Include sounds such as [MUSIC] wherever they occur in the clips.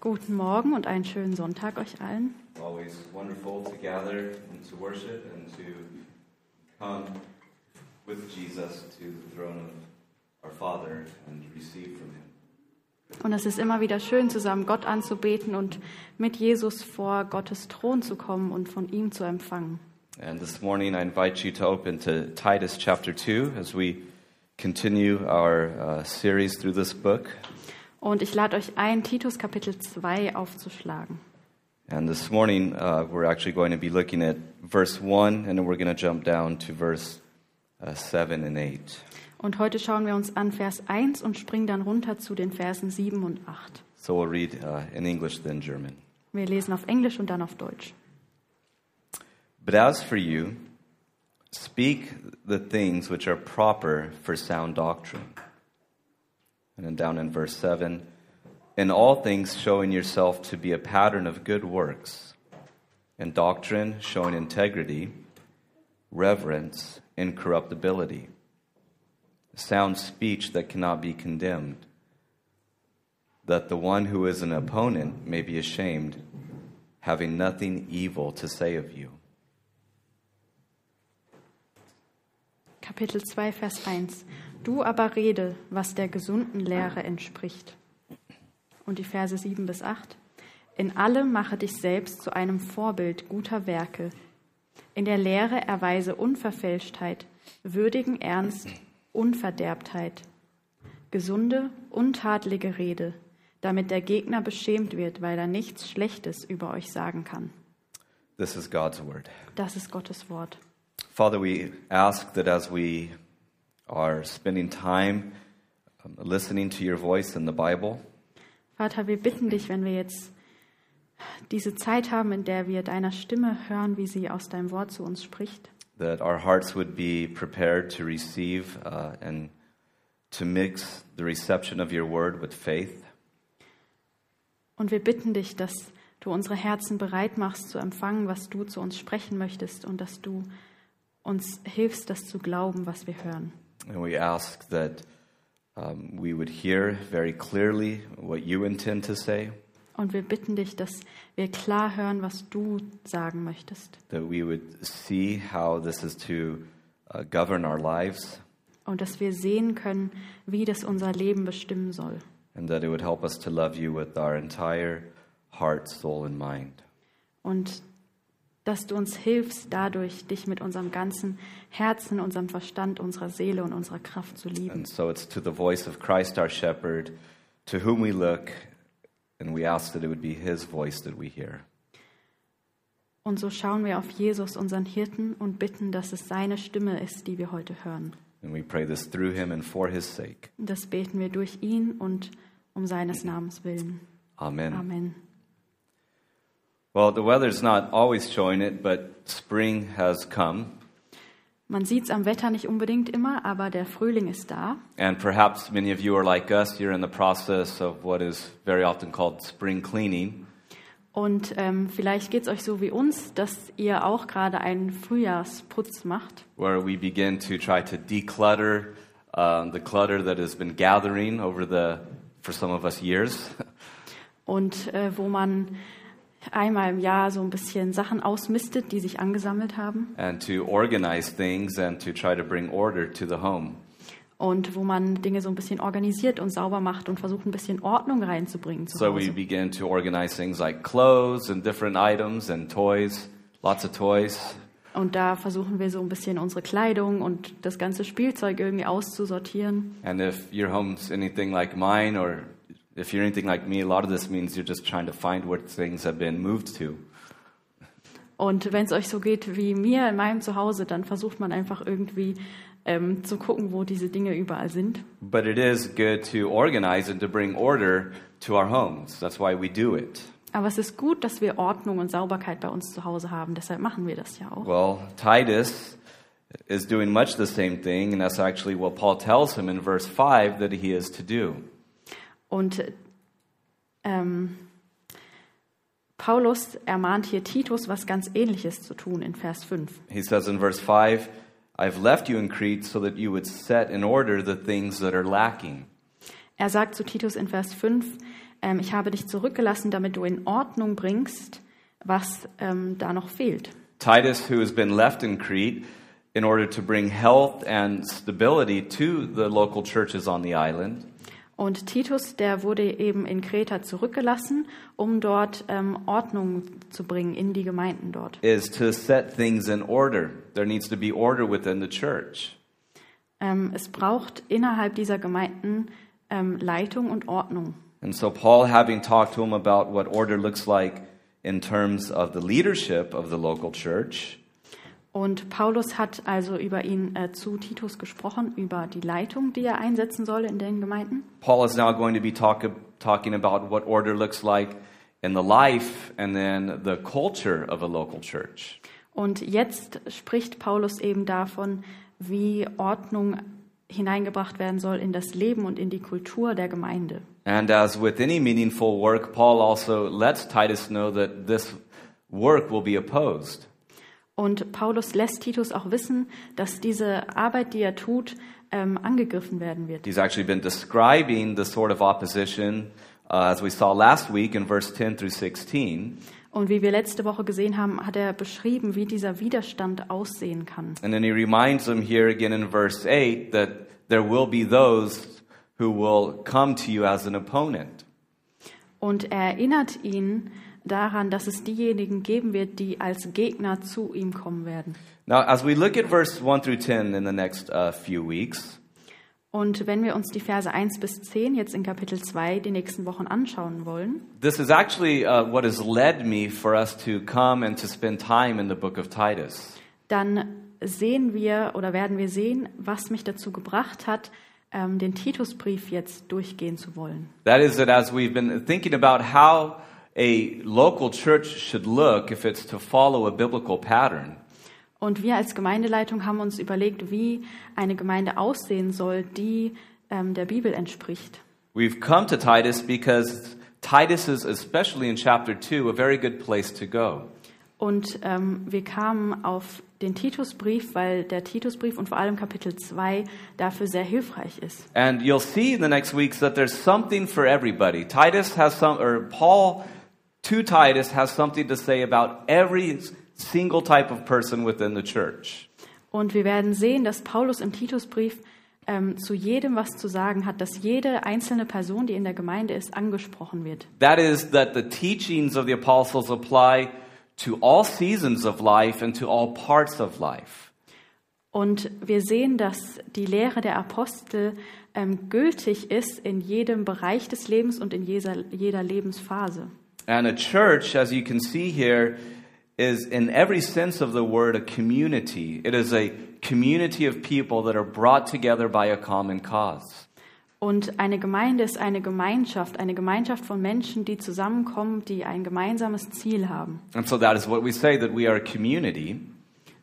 Guten Morgen und einen schönen Sonntag euch allen. Always wonderful to gather and to worship and to come with Jesus to the throne of our Father and receive from Him. Und es ist immer wieder schön, zusammen Gott anzubeten und mit Jesus vor Gottes Thron zu kommen und von ihm zu empfangen. And this morning I invite you to open to Titus chapter 2 as we continue our uh, series through this book. Und ich lade euch ein, Titus Kapitel 2 aufzuschlagen. And this morning uh, we're actually going to be looking at verse 1 and then we're going to jump down to verse uh, 7 and 8. Und heute schauen wir uns an Vers 1 und springen dann runter zu den Versen 7 und 8. So we'll read uh, in English then German. Wir lesen auf Englisch und dann auf Deutsch. But as for you, speak the things which are proper for sound doctrine. And then down in verse 7 in all things showing yourself to be a pattern of good works, in doctrine showing integrity, reverence, incorruptibility, sound speech that cannot be condemned, that the one who is an opponent may be ashamed, having nothing evil to say of you. Kapitel 2, Vers 1. Du aber rede, was der gesunden Lehre entspricht. Und die Verse 7 bis 8. In allem mache dich selbst zu einem Vorbild guter Werke. In der Lehre erweise Unverfälschtheit, würdigen Ernst, Unverderbtheit, gesunde, untadlige Rede, damit der Gegner beschämt wird, weil er nichts Schlechtes über euch sagen kann. This is God's word. Das ist Gottes Wort. Father, we ask that as we are spending time listening to your voice in the Bible, Vater, wir bitten dich, wenn wir jetzt diese Zeit haben, in der wir deiner Stimme hören, wie sie aus deinem Wort zu uns spricht, that our hearts would be prepared to receive uh, and to mix the reception of your word with faith, und wir bitten dich, dass du unsere Herzen bereit machst zu empfangen, was du zu uns sprechen möchtest und dass du uns hilfst, das zu glauben, was wir hören. and we ask that um, we would hear very clearly what you intend to say, Und wir bitten dich, dass wir klar hören, was du sagen möchtest that we would see how this is to uh, govern our lives, und dass wir sehen können, wie das unser Leben bestimmen soll. and that it would help us to love you with our entire heart, soul, and mind. Und dass du uns hilfst, dadurch dich mit unserem ganzen Herzen, unserem Verstand, unserer Seele und unserer Kraft zu lieben. And so it's to the voice of Christ our shepherd, to whom we look, and we ask that it would be his voice that we hear. Und so schauen wir auf Jesus, unseren Hirten, und bitten, dass es seine Stimme ist, die wir heute hören. And we pray this through him and for his sake. Und das beten wir durch ihn und um seines Namens willen. Amen. Amen. Well, the weather's not always showing it, but spring has come. Man sieht es am Wetter nicht unbedingt immer, aber der Frühling ist da. And perhaps many of you are like us, you're in the process of what is very often called spring cleaning. Und ähm, vielleicht geht es euch so wie uns, dass ihr auch gerade einen Frühjahrsputz macht, where we begin to try to declutter um, the clutter that has been gathering over the, for some of us, years. [LAUGHS] und äh, wo man einmal im Jahr so ein bisschen Sachen ausmistet, die sich angesammelt haben. and to organize things and to try to bring order to the home. Und wo man Dinge so ein bisschen organisiert und sauber macht und versucht, ein bisschen Ordnung reinzubringen zu So we Hause. begin to organize things like clothes and different items and toys, lots of toys. Und da versuchen wir so ein bisschen unsere Kleidung und das ganze Spielzeug irgendwie auszusortieren. And if your home's anything like mine, or if you're anything like me, a lot of this means you're just trying to find where things have been moved to. Und wenn es euch so geht wie mir in meinem Zuhause, dann versucht man einfach irgendwie ähm, zu gucken, wo diese Dinge überall sind. But it is good to organize and to bring order to our homes. That's why we do it. Aber es ist gut, dass wir Ordnung und Sauberkeit bei uns zu Hause haben. Deshalb machen wir das ja auch. Well, Titus is doing much the same thing, and that's actually what Paul tells him in verse 5 that he is to do. Und ähm, Paulus ermahnt hier Titus, was ganz Ähnliches zu tun in Vers 5. He says in verse 5, I've left you in Crete so that you would set in order the things that are lacking. Er sagt zu Titus in Vers 5, ähm, ich habe dich zurückgelassen, damit du in Ordnung bringst, was ähm, da noch fehlt. Titus, who has been left in Crete in order to bring health and stability to the local churches on the island, Und Titus, der wurde eben in Kreta zurückgelassen, um dort ähm, Ordnung zu bringen in die Gemeinden dort. is to set things in order. There needs to be order within the church. Ähm, es braucht innerhalb dieser Gemeinden ähm, Leitung und Ordnung. And so, Paul, having talked to him about what order looks like in terms of the leadership of the local church, Und Paulus hat also über ihn äh, zu Titus gesprochen, über die Leitung, die er einsetzen soll in den Gemeinden. Paul is now going to be talk, talking about what order looks like in the life and then the culture of a local church. Und jetzt spricht Paulus eben davon, wie Ordnung hineingebracht werden soll in das Leben und in die Kultur der Gemeinde. And as with any meaningful work, Paul also lets Titus know that this work will be opposed. Und Paulus lässt Titus auch wissen, dass diese Arbeit, die er tut, ähm, angegriffen werden wird. He's actually been describing the sort of opposition, uh, as we saw last week in verse 10 through 16. Und wie wir letzte Woche gesehen haben, hat er beschrieben, wie dieser Widerstand aussehen kann. And then he reminds them here again in verse 8 that there will be those who will come to you as an opponent. Und er erinnert ihn daran, dass es diejenigen geben wird, die als Gegner zu ihm kommen werden. Now, as we look at verse 1 through 10 in the next uh, few weeks, Und wenn wir uns die Verse 1 bis 10 jetzt in Kapitel 2 die nächsten Wochen anschauen wollen, this is actually uh, what has led me for us to come and to spend time in the book of Titus. dann sehen wir oder werden wir sehen, was mich dazu gebracht hat, ähm, den Titusbrief jetzt durchgehen zu wollen. That is, that as we've been thinking about how a local church should look if it's to follow a biblical pattern, Und wir als Gemeindeleitung haben uns überlegt, wie eine Gemeinde aussehen soll, die ähm, der Bibel entspricht. we've come to Titus because Titus is, especially in chapter 2, a very good place to go. Und ähm, wir kamen auf den Titusbrief, weil der Titusbrief und vor allem Kapitel 2 dafür sehr hilfreich ist. And you'll see in the next weeks that there's something for everybody. Titus has some, or Paul to Titus has something to say about every single type of person within the church. Und wir werden sehen, dass Paulus im Titusbrief ähm, zu jedem was zu sagen hat, dass jede einzelne Person, die in der Gemeinde ist, angesprochen wird. That is, that the teachings of the apostles apply to all seasons of life and to all parts of life. Und wir sehen, dass die Lehre der Apostel ähm, gültig ist in jedem Bereich des Lebens und in jeder, jeder Lebensphase. And a church, as you can see here, is in every sense of the word a community. It is a community of people that are brought together by a common cause. Und eine Gemeinde ist eine Gemeinschaft, eine Gemeinschaft von Menschen, die zusammenkommen, die ein gemeinsames Ziel haben. And so that is what we say that we are a community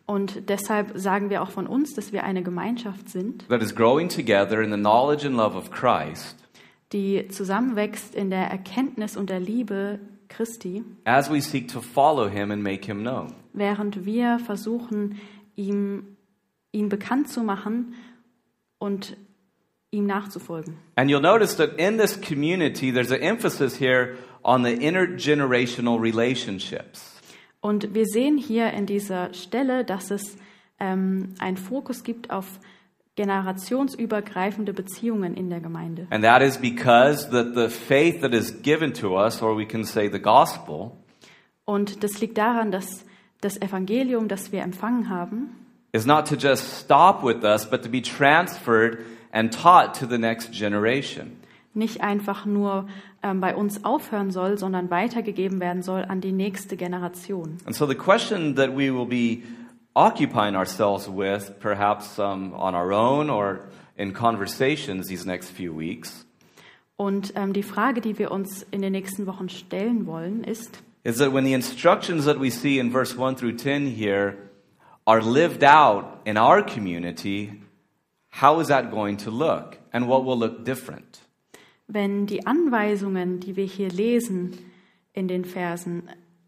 Und deshalb sagen wir auch von uns, dass wir eine Gemeinschaft sind, that is growing together in the knowledge and love of Christ die zusammenwächst in der Erkenntnis und der Liebe Christi, as we seek to follow him and make him known. während wir versuchen, ihm, ihn bekannt zu machen und ihm nachzufolgen. And you'll notice that in this community, there's an emphasis here on the intergenerational relationships. Und wir sehen hier in dieser Stelle, dass es ähm, einen Fokus gibt auf generationsübergreifende Beziehungen in der Gemeinde. And that is because that the faith that is given to us, or we can say the gospel, Und das liegt daran, dass das Evangelium, das wir empfangen haben, is not to just stop with us, but to be transferred and taught to the next generation. nicht einfach nur ähm, bei uns aufhören soll, sondern weitergegeben werden soll an die nächste Generation. And so the question that we will be occupying ourselves with, perhaps um, on our own or in conversations these next few weeks, Und ähm, die Frage, die wir uns in den nächsten Wochen stellen wollen, ist, is that when the instructions that we see in verse 1 through 10 here are lived out in our community, how is that going to look? And what will look different? wenn die Anweisungen, die wir hier lesen in den Versen,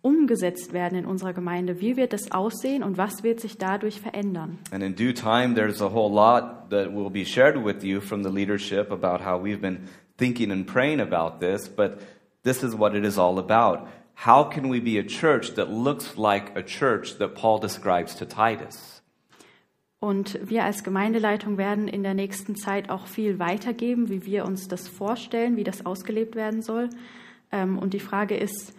umgesetzt werden in unserer Gemeinde, wie wird das aussehen und was wird sich dadurch verändern? And in due time, there's a whole lot that will be shared with you from the leadership about how we've been thinking and praying about this, but this is what it is all about. How can we be a church that looks like a church that Paul describes to Titus? Und wir als Gemeindeleitung werden in der nächsten Zeit auch viel weitergeben, wie wir uns das vorstellen, wie das ausgelebt werden soll. Ähm, und die Frage ist,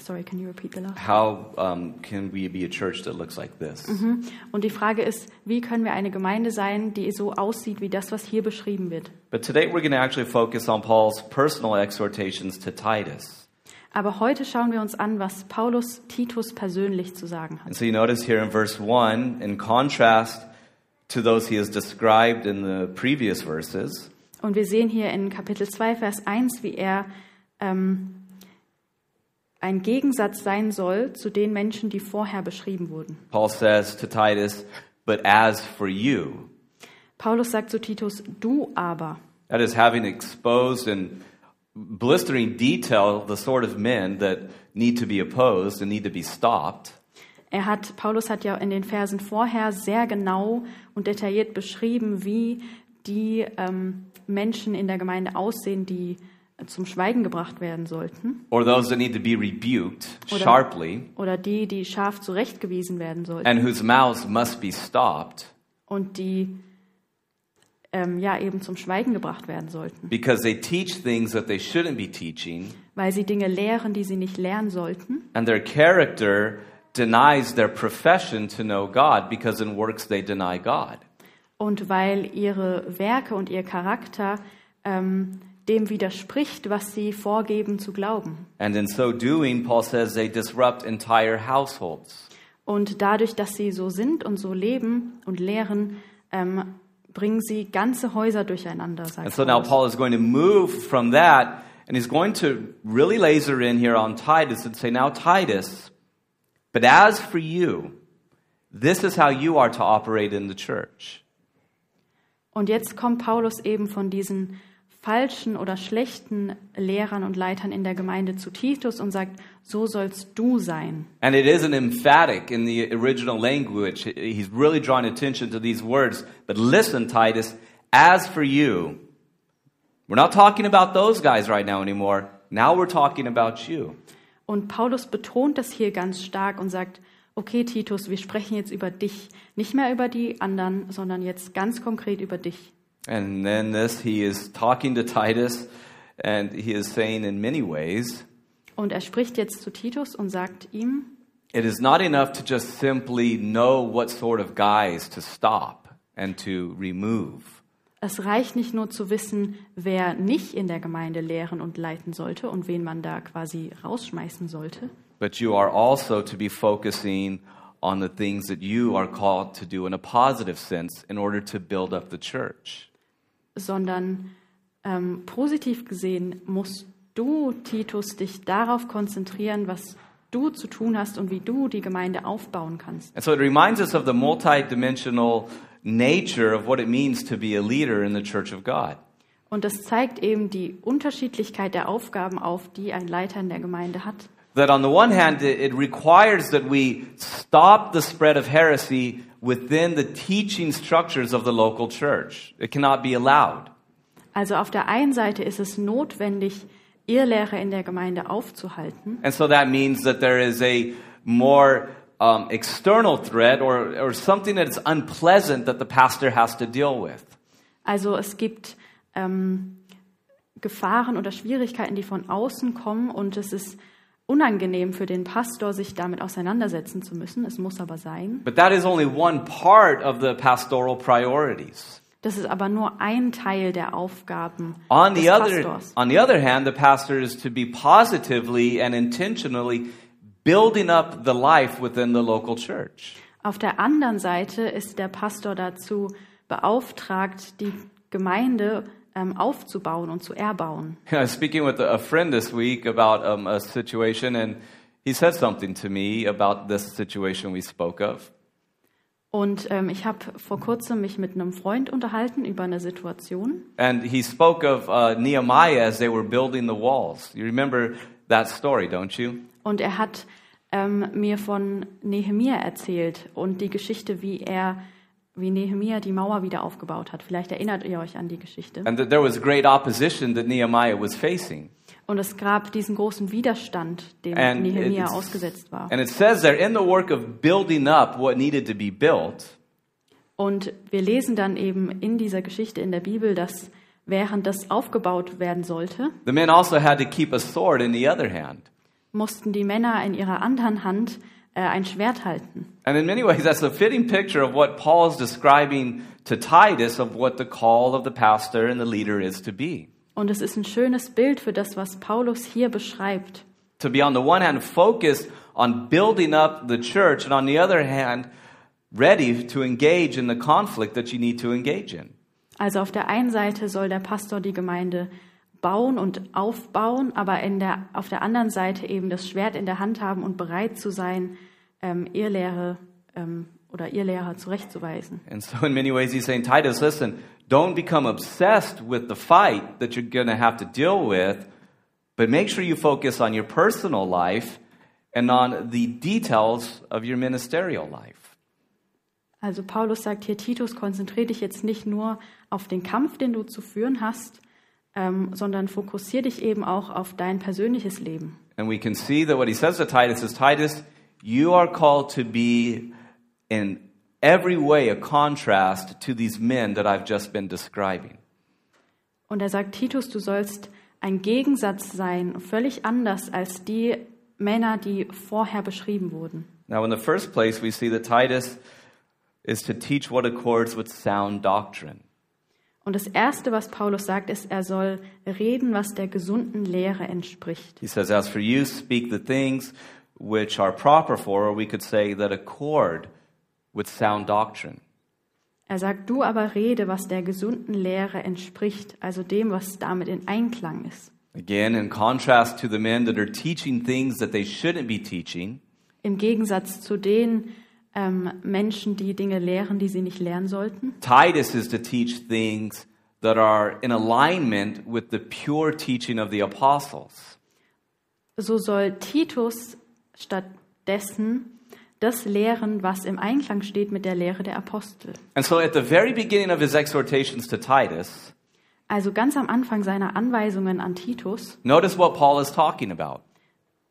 sorry, can you repeat the last? How um, can we be a church that looks like this? Mhm. Und die Frage ist, wie können wir eine Gemeinde sein, die so aussieht wie das, was hier beschrieben wird? But today we're going to actually focus on Paul's personal exhortations to Titus. Aber heute schauen wir uns an, was Paulus Titus persönlich zu sagen hat. And so you notice here in verse 1, in contrast to those he has described in the previous verses, Und wir sehen hier in Kapitel 2, Vers 1, wie er ähm, ein Gegensatz sein soll zu den Menschen, die vorher beschrieben wurden. Paul says to Titus, But as for you, Paulus sagt zu Titus, du aber. that is, having exposed in blistering detail the sort of men that need to be opposed and need to be stopped. Er hat, Paulus hat ja in den Versen vorher sehr genau und detailliert beschrieben, wie die ähm, Menschen in der Gemeinde aussehen, die zum Schweigen gebracht werden sollten. or those that need to be rebuked Oder- sharply, Oder die, die scharf zurechtgewiesen werden sollten. and whose mouths must be stopped Und die ähm, ja eben zum Schweigen gebracht werden sollten. because they teach things that they shouldn't be teaching, Weil sie Dinge lehren, die sie nicht lernen sollten. and their character denies their profession to know God because in works they deny God. Und weil ihre Werke und ihr Charakter ähm, dem widerspricht, was sie vorgeben zu glauben. And in so doing, Paul says they disrupt entire households. Und dadurch, dass sie so sind und so leben und lehren, ähm, bringen sie ganze Häuser durcheinander. Sagt And so now. Paul is going to move from that, and he's going to really laser in here on Titus and say, Now, Titus, but as for you, this is how you are to operate in the church. Und jetzt kommt Paulus eben von diesen falschen oder schlechten Lehrern und Leitern in der Gemeinde zu Titus und sagt, so sollst du sein. And it isn't emphatic in the original language. He's really drawing attention to these words. But listen, Titus, as for you, we're not talking about those guys right now anymore. Now we're talking about you. Und Paulus betont das hier ganz stark und sagt, okay Titus, wir sprechen jetzt über dich, nicht mehr über die anderen, sondern jetzt ganz konkret über dich. And then this, he is talking to Titus, and he is saying in many ways, Und er spricht jetzt zu Titus und sagt ihm, it is not enough to just simply know what sort of guys to stop and to remove. es reicht nicht nur zu wissen, wer nicht in der Gemeinde lehren und leiten sollte und wen man da quasi rausschmeißen sollte, But you are also to be focusing on the things that you are called to do in a positive sense in order to build up the church. Sondern ähm, positiv gesehen musst du, Titus, dich darauf konzentrieren, was du zu tun hast und wie du die Gemeinde aufbauen kannst. And so it reminds us of the multidimensional nature of what it means to be a leader in the church of God. Und das zeigt eben die Unterschiedlichkeit der Aufgaben auf, die ein Leiter in der Gemeinde hat. That on the one hand, it it requires that we stop the spread of heresy within the teaching structures of the local church. It cannot be allowed. Also auf der einen Seite ist es notwendig, Irrlehre in der Gemeinde aufzuhalten. And so that means that there is a more um, external threat or, or something that is unpleasant that the pastor has to deal with. Also es gibt ähm, Gefahren oder Schwierigkeiten, die von außen kommen und es ist unangenehm für den Pastor, sich damit auseinandersetzen zu müssen. Es muss aber sein. But that is only one part of the pastoral priorities. Das ist aber nur ein Teil der Aufgaben On des the other, Pastors. on the other hand, the pastor is to be positively and intentionally building up the life within the local church. Auf der anderen Seite ist der Pastor dazu beauftragt, die Gemeinde ähm, aufzubauen und zu erbauen. [LAUGHS] I was speaking with a friend this week about um, a situation, and he said something to me about this situation we spoke of. Und ähm, ich habe vor kurzem mich mit einem Freund unterhalten über eine Situation. And he spoke of uh, Nehemiah as they were building the walls. You remember that story, don't you? Und er hat ähm, mir von Nehemia erzählt und die Geschichte, wie er wie Nehemia die Mauer wieder aufgebaut hat. Vielleicht erinnert ihr euch an die Geschichte. And that there was great opposition that Nehemiah was facing. Und es gab diesen großen Widerstand, dem And Nehemia ausgesetzt war. And it says there, in the work of building up what needed to be built, Und wir lesen dann eben in dieser Geschichte in der Bibel, dass während das aufgebaut werden sollte, the men also had to keep a sword in the other hand. mussten die Männer in ihrer anderen Hand äh, ein Schwert halten. And in many ways, that's a fitting picture of what Paul is describing to Titus of what the call of the pastor and the leader is to be. Und es ist ein schönes Bild für das, was Paulus hier beschreibt. To be on the one hand focused on building up the church, and on the other hand, ready to engage in the conflict that you need to engage in. Also auf der einen Seite soll der Pastor die Gemeinde bauen und aufbauen, aber in der, auf der anderen Seite eben das Schwert in der Hand haben und bereit zu sein, ähm, Irrlehre ähm, oder Irrlehrer zurechtzuweisen. And so, in many ways, he's saying, Titus, listen, don't become obsessed with the fight that you're going to have to deal with, but make sure you focus on your personal life and on the details of your ministerial life. Also Paulus sagt hier, Titus, konzentriere dich jetzt nicht nur auf den Kampf, den du zu führen hast, ähm, sondern fokussiere dich eben auch auf dein persönliches Leben. And we can see that what he says to Titus is, Titus, you are called to be in every way a contrast to these men that I've just been describing. Und er sagt, Titus, du sollst ein Gegensatz sein, völlig anders als die Männer, die vorher beschrieben wurden. Now, in the first place, we see that Titus is to teach what accords with sound doctrine. Und das Erste, was Paulus sagt, ist, er soll reden, was der gesunden Lehre entspricht. He says, As for you, speak the things which are proper for, or we could say that accord with sound doctrine. Er sagt, du aber rede, was der gesunden Lehre entspricht, also dem, was damit in Einklang ist. Again, in contrast to the men that are teaching things that they shouldn't be teaching, Im Gegensatz zu den ähm, Menschen, die Dinge lehren, die sie nicht lernen sollten. Titus is to teach things that are in alignment with the pure teaching of the apostles. So soll Titus stattdessen das lehren, was im Einklang steht mit der Lehre der Apostel. And so at the very beginning of his exhortations to Titus, Also ganz am Anfang seiner Anweisungen an Titus, notice what Paul is talking about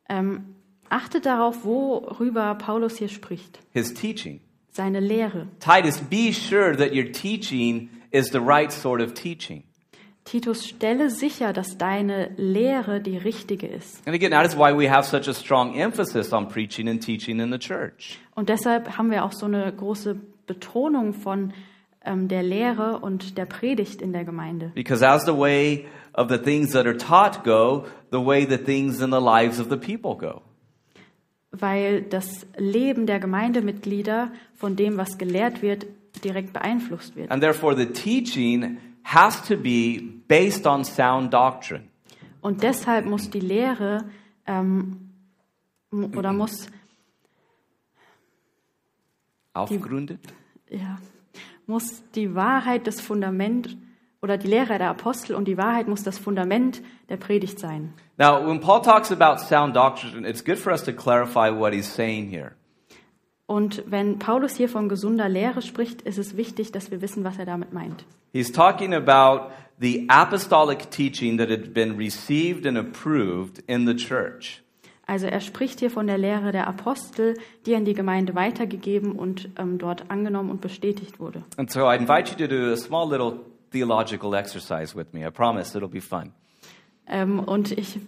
ähm, achtet darauf, worüber Paulus hier spricht. his teaching. Seine Lehre. Titus, be sure that your teaching is the right sort of teaching. Titus, stelle sicher, dass deine Lehre die richtige ist. And again, that is why we have such a strong emphasis on preaching and teaching in the church. Und deshalb haben wir auch so eine große Betonung von ähm, der Lehre und der Predigt in der Gemeinde. Because as the way of the things that are taught go, the way the things in the lives of the people go. Weil das Leben der Gemeindemitglieder von dem, was gelehrt wird, direkt beeinflusst wird. And therefore, the teaching has to be based on sound doctrine. Und deshalb muss die Lehre ähm, oder muss, Aufgründet? ja, muss die Wahrheit das Fundament oder die Lehre der Apostel und die Wahrheit muss das Fundament der Predigt sein. Now, when Paul talks about sound doctrine, it's good for us to clarify what he's saying here. Und wenn Paulus hier von gesunder Lehre spricht, ist es wichtig, dass wir wissen, was er damit meint. He's talking about the apostolic teaching that had been received and approved in the church. Also er spricht hier von der Lehre der Apostel, die an die Gemeinde weitergegeben und ähm, dort angenommen und bestätigt wurde. And so I invite you to do a small little theological exercise with me. I promise it'll be fun. Ähm, und ich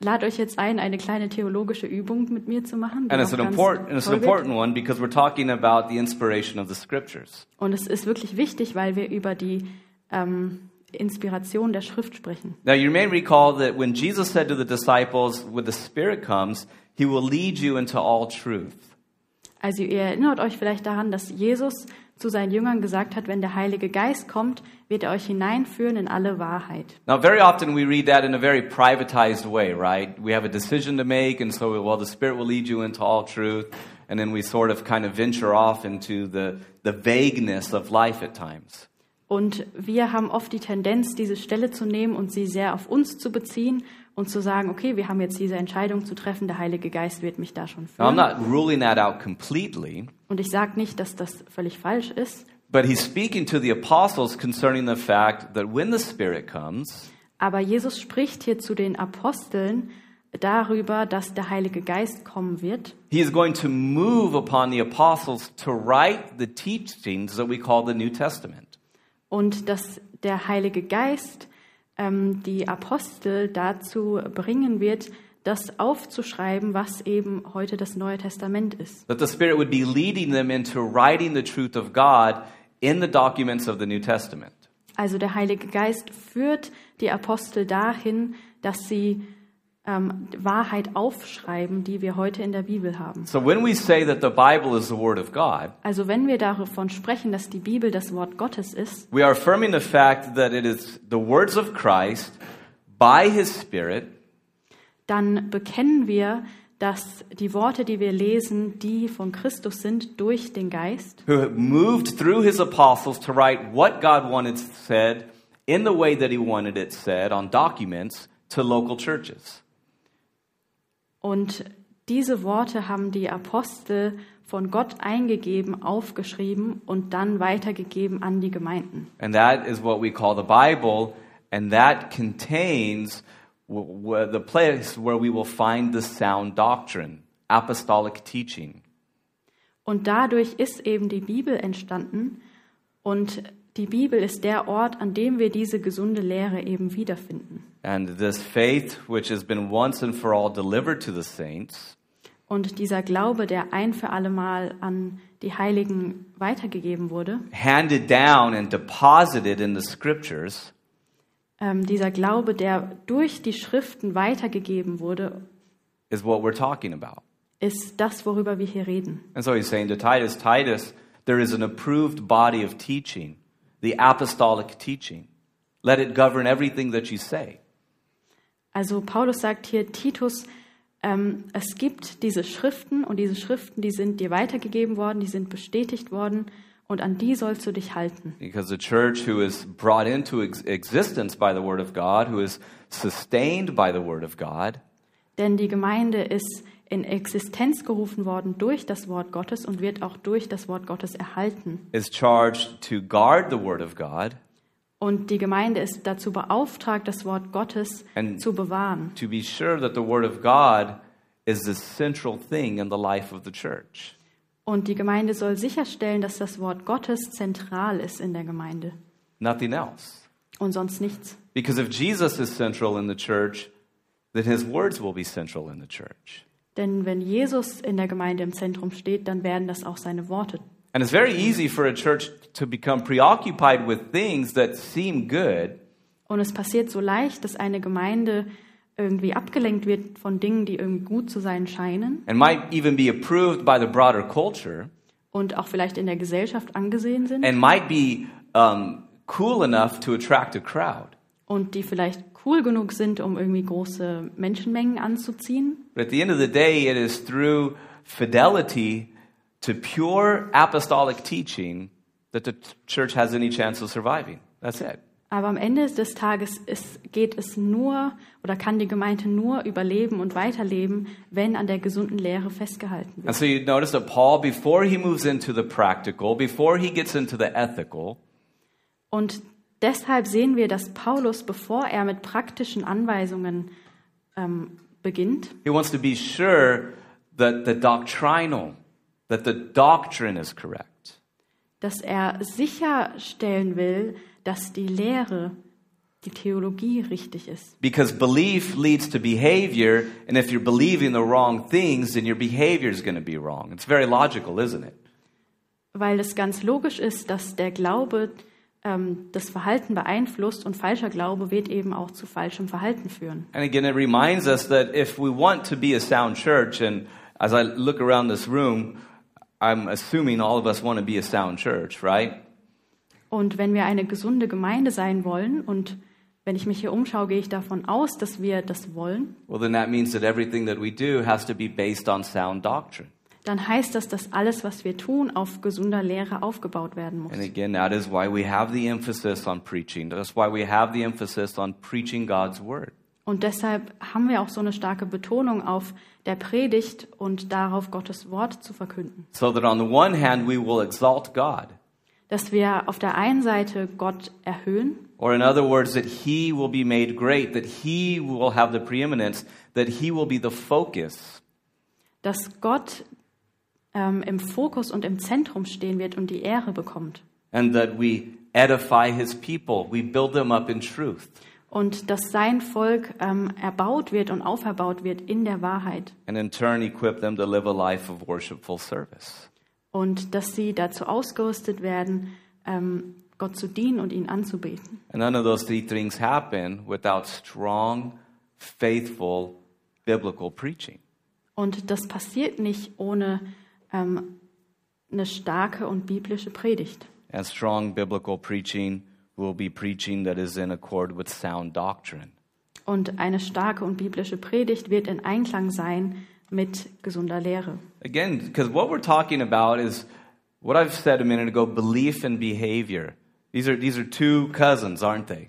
lade euch jetzt ein, eine kleine theologische Übung mit mir zu machen. And it's an important, it's an important one because we're talking about the inspiration of the scriptures. Und es ist wirklich wichtig, weil wir über die ähm, Inspiration der Schrift sprechen. Now, you may recall that when Jesus said to the disciples, when the Spirit comes, he will lead you into all truth. Also ihr erinnert euch vielleicht daran, dass Jesus zu seinen Jüngern gesagt hat, wenn der Heilige Geist kommt, wird er euch hineinführen in alle Wahrheit. Now, very often we read that in a very privatized way, right? We have a decision to make, and so, well, the Spirit will lead you into all truth. And then we sort of kind of venture off into the, the vagueness of life at times. Und wir haben oft die Tendenz, diese Stelle zu nehmen und sie sehr auf uns zu beziehen und zu sagen, okay, wir haben jetzt diese Entscheidung zu treffen, der Heilige Geist wird mich da schon Now, I'm führen. not ruling that out completely, Und ich sage nicht, dass das völlig falsch ist, But he's speaking to the apostles concerning the fact that when the Spirit comes, Aber Jesus spricht hier zu den Aposteln darüber, dass der Heilige Geist kommen wird. he is going to move upon the apostles to write the teachings that we call the New Testament. Und dass der Heilige Geist die Apostel dazu bringen wird, das aufzuschreiben, was eben heute das Neue Testament ist. That the Spirit would be leading them into writing the truth of God in the documents of the New Testament. Also der Heilige Geist führt die Apostel dahin, dass sie ähm, Wahrheit aufschreiben, die wir heute in der Bibel haben. So when we say that the Bible is the Word of God, Also wenn wir davon sprechen, dass die Bibel das Wort Gottes ist, we are affirming the fact that it is the words of Christ by His Spirit dann bekennen wir, dass die Worte, die wir lesen, die von Christus sind durch den Geist who moved through His apostles to write what God wanted said in the way that He wanted it said on documents to local churches. Und diese Worte haben die Apostel von Gott eingegeben, aufgeschrieben und dann weitergegeben an die Gemeinden. And that is what we call the Bible, and that contains the place where we will find the sound doctrine, apostolic teaching. Und dadurch ist eben die Bibel entstanden und die Bibel ist der Ort, an dem wir diese gesunde Lehre eben wiederfinden. And this faith, which has been once and for all delivered to the saints, Und dieser Glaube, der ein für allemal an die Heiligen weitergegeben wurde, handed down and deposited in the scriptures, ähm, dieser Glaube, der durch die Schriften weitergegeben wurde, is what we're talking about. ist das, worüber wir hier reden. And so he's saying to Titus, Titus, there is an approved body of teaching, the apostolic teaching. Let it govern everything that you say. Also Paulus sagt hier, Titus, ähm, es gibt diese Schriften und diese Schriften, die sind dir weitergegeben worden, die sind bestätigt worden und an die sollst du dich halten. Because the church who is brought into ex- existence by the Word of God, who is sustained by the Word of God, Denn die Gemeinde ist in Existenz gerufen worden durch das Wort Gottes und wird auch durch das Wort Gottes erhalten. is charged to guard the Word of God Und die Gemeinde ist dazu beauftragt, das Wort Gottes And- zu bewahren. to be sure that the Word of God is the central thing in the life of the church. Und die Gemeinde soll sicherstellen, dass das Wort Gottes zentral ist in der Gemeinde Nothing else. und sonst nichts. Because if Jesus is central in the church, then his words will be central in the church. Denn wenn Jesus in der Gemeinde im Zentrum steht, dann werden das auch seine Worte. And it's very easy for a church to become preoccupied with things that seem good Und es passiert so leicht, dass eine Gemeinde irgendwie abgelenkt wird von Dingen, die irgendwie gut zu sein scheinen and might even be approved by the broader culture und auch vielleicht in der Gesellschaft angesehen sind and might be um, cool enough to attract a crowd. Und die vielleicht cool genug sind, um irgendwie große Menschenmengen anzuziehen. But at the end of the day, it is through fidelity to pure apostolic teaching that the church has any chance of surviving. That's it. Aber am Ende des Tages ist, geht es nur oder kann die Gemeinde nur überleben und weiterleben, wenn an der gesunden Lehre festgehalten wird. And so you notice that Paul, before he moves into the practical, before he gets into the ethical, Und deshalb sehen wir, dass Paulus, bevor er mit praktischen Anweisungen ähm, beginnt, he wants to be sure that the doctrinal, that the doctrine is correct. dass er sicherstellen will, dass die Lehre, die Theologie richtig ist. Because belief leads to behavior, and if you're believing the wrong things, then your behavior is going to be wrong. It's very logical, isn't it? Weil es ganz logisch ist, dass der Glaube ähm, das Verhalten beeinflusst und falscher Glaube wird eben auch zu falschem Verhalten führen. And again, it reminds us that if we want to be a sound church, and as I look around this room, I'm assuming all of us want to be a sound church, right? Und wenn wir eine gesunde Gemeinde sein wollen und wenn ich mich hier umschaue, gehe ich davon aus, dass wir das wollen, Well, then that means that everything that we do has to be based on sound doctrine. Dann heißt das, dass alles, was wir tun, auf gesunder Lehre aufgebaut werden muss. And again, that is why we have the emphasis on preaching. That's why we have the emphasis on preaching God's word. Und deshalb haben wir auch so eine starke Betonung auf der Predigt und darauf, Gottes Wort zu verkünden. So that on the one hand, we will exalt God. dass wir auf der einen Seite Gott erhöhen Or, in other words, that he will be made great, that he will have the preeminence, that he will be the focus. dass Gott ähm, im Fokus und im Zentrum stehen wird und die Ehre bekommt. and that we edify his people. We build them up in truth. Und dass sein Volk ähm, erbaut wird und auferbaut wird in der Wahrheit. And in turn, equip them to live a life of worshipful service. Und dass sie dazu ausgerüstet werden, ähm, Gott zu dienen und ihn anzubeten. And none of those three things happen without strong, faithful, biblical preaching. Und das passiert nicht ohne ähm, eine starke und biblische Predigt. And strong biblical preaching will be preaching that is in accord with sound doctrine. Und eine starke und biblische Predigt wird in Einklang sein mit gesunder Lehre. Again, because what we're talking about is what I've said a minute ago belief and behavior. These are, these are two cousins, aren't they?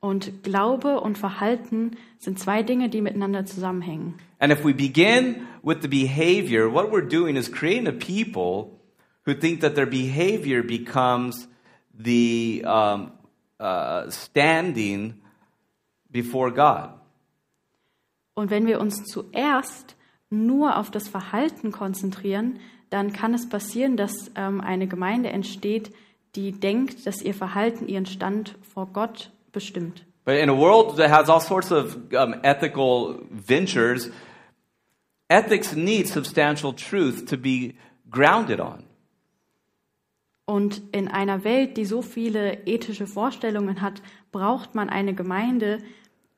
Und Glaube und Verhalten sind zwei Dinge, die miteinander zusammenhängen. And if we begin with the behavior, what we're doing is creating a people who think that their behavior becomes the um, uh, standing before God. Und wenn wir uns zuerst nur auf das Verhalten konzentrieren, dann kann es passieren, dass ähm, eine Gemeinde entsteht, die denkt, dass ihr Verhalten ihren Stand vor Gott bestimmt. But in a world that has all sorts of um, ethical ventures, ethics need substantial truth to be grounded on. Und in einer Welt, die so viele ethische Vorstellungen hat, braucht man eine Gemeinde,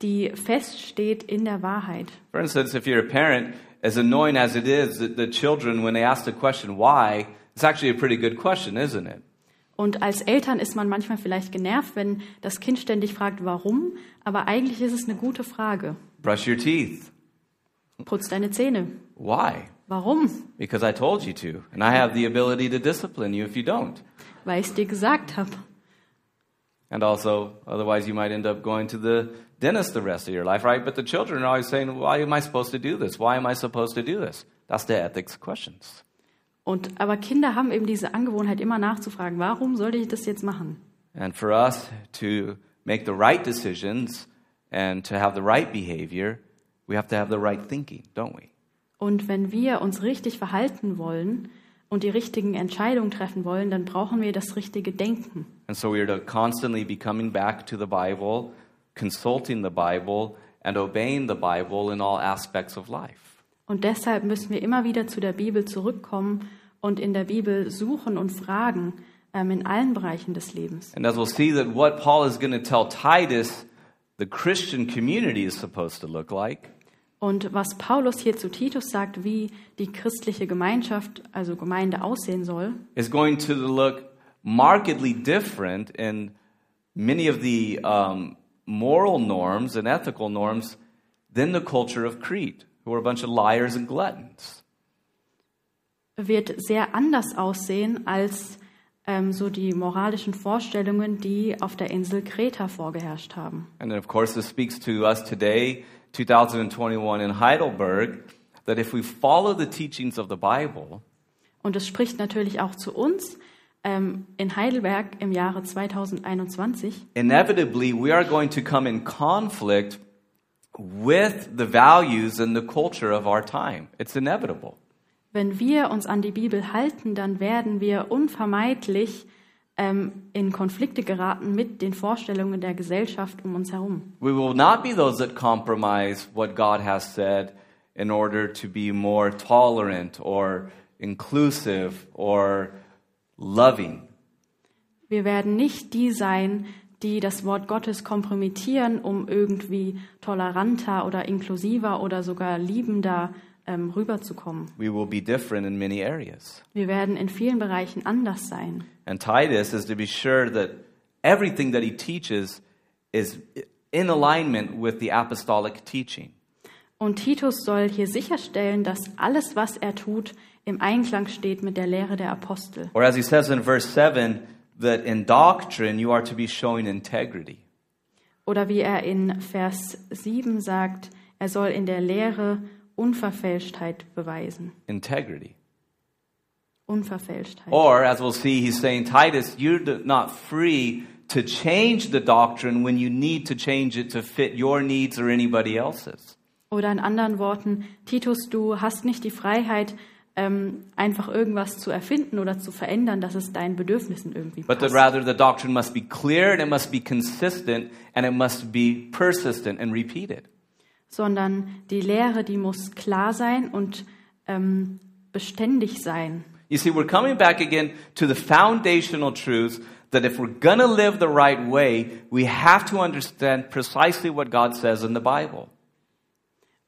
die feststeht in der Wahrheit. For instance, if you're a parent, as annoying as it is, the, the children, when they ask the question why, it's actually a pretty good question, isn't it? Und als Eltern ist man manchmal vielleicht genervt, wenn das Kind ständig fragt, warum, aber eigentlich ist es eine gute Frage. Brush your teeth. Putz deine Zähne. Why? Warum? Because I told you to, and I have the ability to discipline you if you don't. Weil ich dir gesagt habe. And also, otherwise, you might end up going to the dentist the rest of your life, right? But the children are always saying, Why am I supposed to do this? Why am I supposed to do this? That's the ethics questions. Und, aber Kinder haben eben diese Angewohnheit, immer nachzufragen, warum sollte ich das jetzt machen? And for us to make the right decisions and to have the right behavior, we have to have the right thinking, don't we? Und wenn wir uns richtig verhalten wollen und die richtigen Entscheidungen treffen wollen, dann brauchen wir das richtige Denken. And so we are to constantly be coming back to the Bible, consulting the Bible, and obeying the Bible in all aspects of life. Und deshalb müssen wir immer wieder zu der Bibel zurückkommen und in der Bibel suchen und fragen ähm, in allen Bereichen des Lebens. And as we'll see, that what Paul is going to tell Titus, the Christian community is supposed to look like, Und was Paulus hier zu Titus sagt, wie die christliche Gemeinschaft, also Gemeinde aussehen soll, is going to look markedly different in many of the um, moral norms and ethical norms than the culture of Crete, who were a bunch of liars and gluttons. wird sehr anders aussehen als ähm, so die moralischen Vorstellungen, die auf der Insel Kreta vorgeherrscht haben. And of course, this speaks to us today, 2021 in Heidelberg, that if we follow the teachings of the Bible, Und es spricht natürlich auch zu uns ähm, in Heidelberg im Jahre 2021. inevitably we are going to come in conflict with the values and the culture of our time. It's inevitable. Wenn wir uns an die Bibel halten, dann werden wir unvermeidlich in Konflikte geraten mit den Vorstellungen der Gesellschaft um uns herum. We will not be those that compromise what God has said in order to be more tolerant or inclusive or loving. Wir werden nicht die sein, die das Wort Gottes kompromittieren, um irgendwie toleranter oder inklusiver oder sogar liebender ähm, rüberzukommen. We will be different in many areas. Wir werden in vielen Bereichen anders sein. And Titus is to be sure that everything that he teaches is in alignment with the apostolic teaching. Und Titus soll hier sicherstellen, dass alles, was er tut, im Einklang steht mit der Lehre der Apostel. Or as he says in verse 7, that in doctrine you are to be showing integrity. Oder wie er in Vers 7 sagt, er soll in der Lehre Unverfälschtheit beweisen. Integrity. Unverfälschtheit. Or, as we'll see, he's saying, Titus, you're not free to change the doctrine when you need to change it to fit your needs or anybody else's. Oder in anderen Worten, Titus, du hast nicht die Freiheit, ähm, einfach irgendwas zu erfinden oder zu verändern, dass es deinen Bedürfnissen irgendwie But passt. rather the doctrine must be clear and it must be consistent and it must be persistent and repeated. Sondern die Lehre, die muss klar sein und ähm, beständig sein. You see, we're coming back again to the foundational truths that if we're to live the right way, we have to understand precisely what God says in the Bible.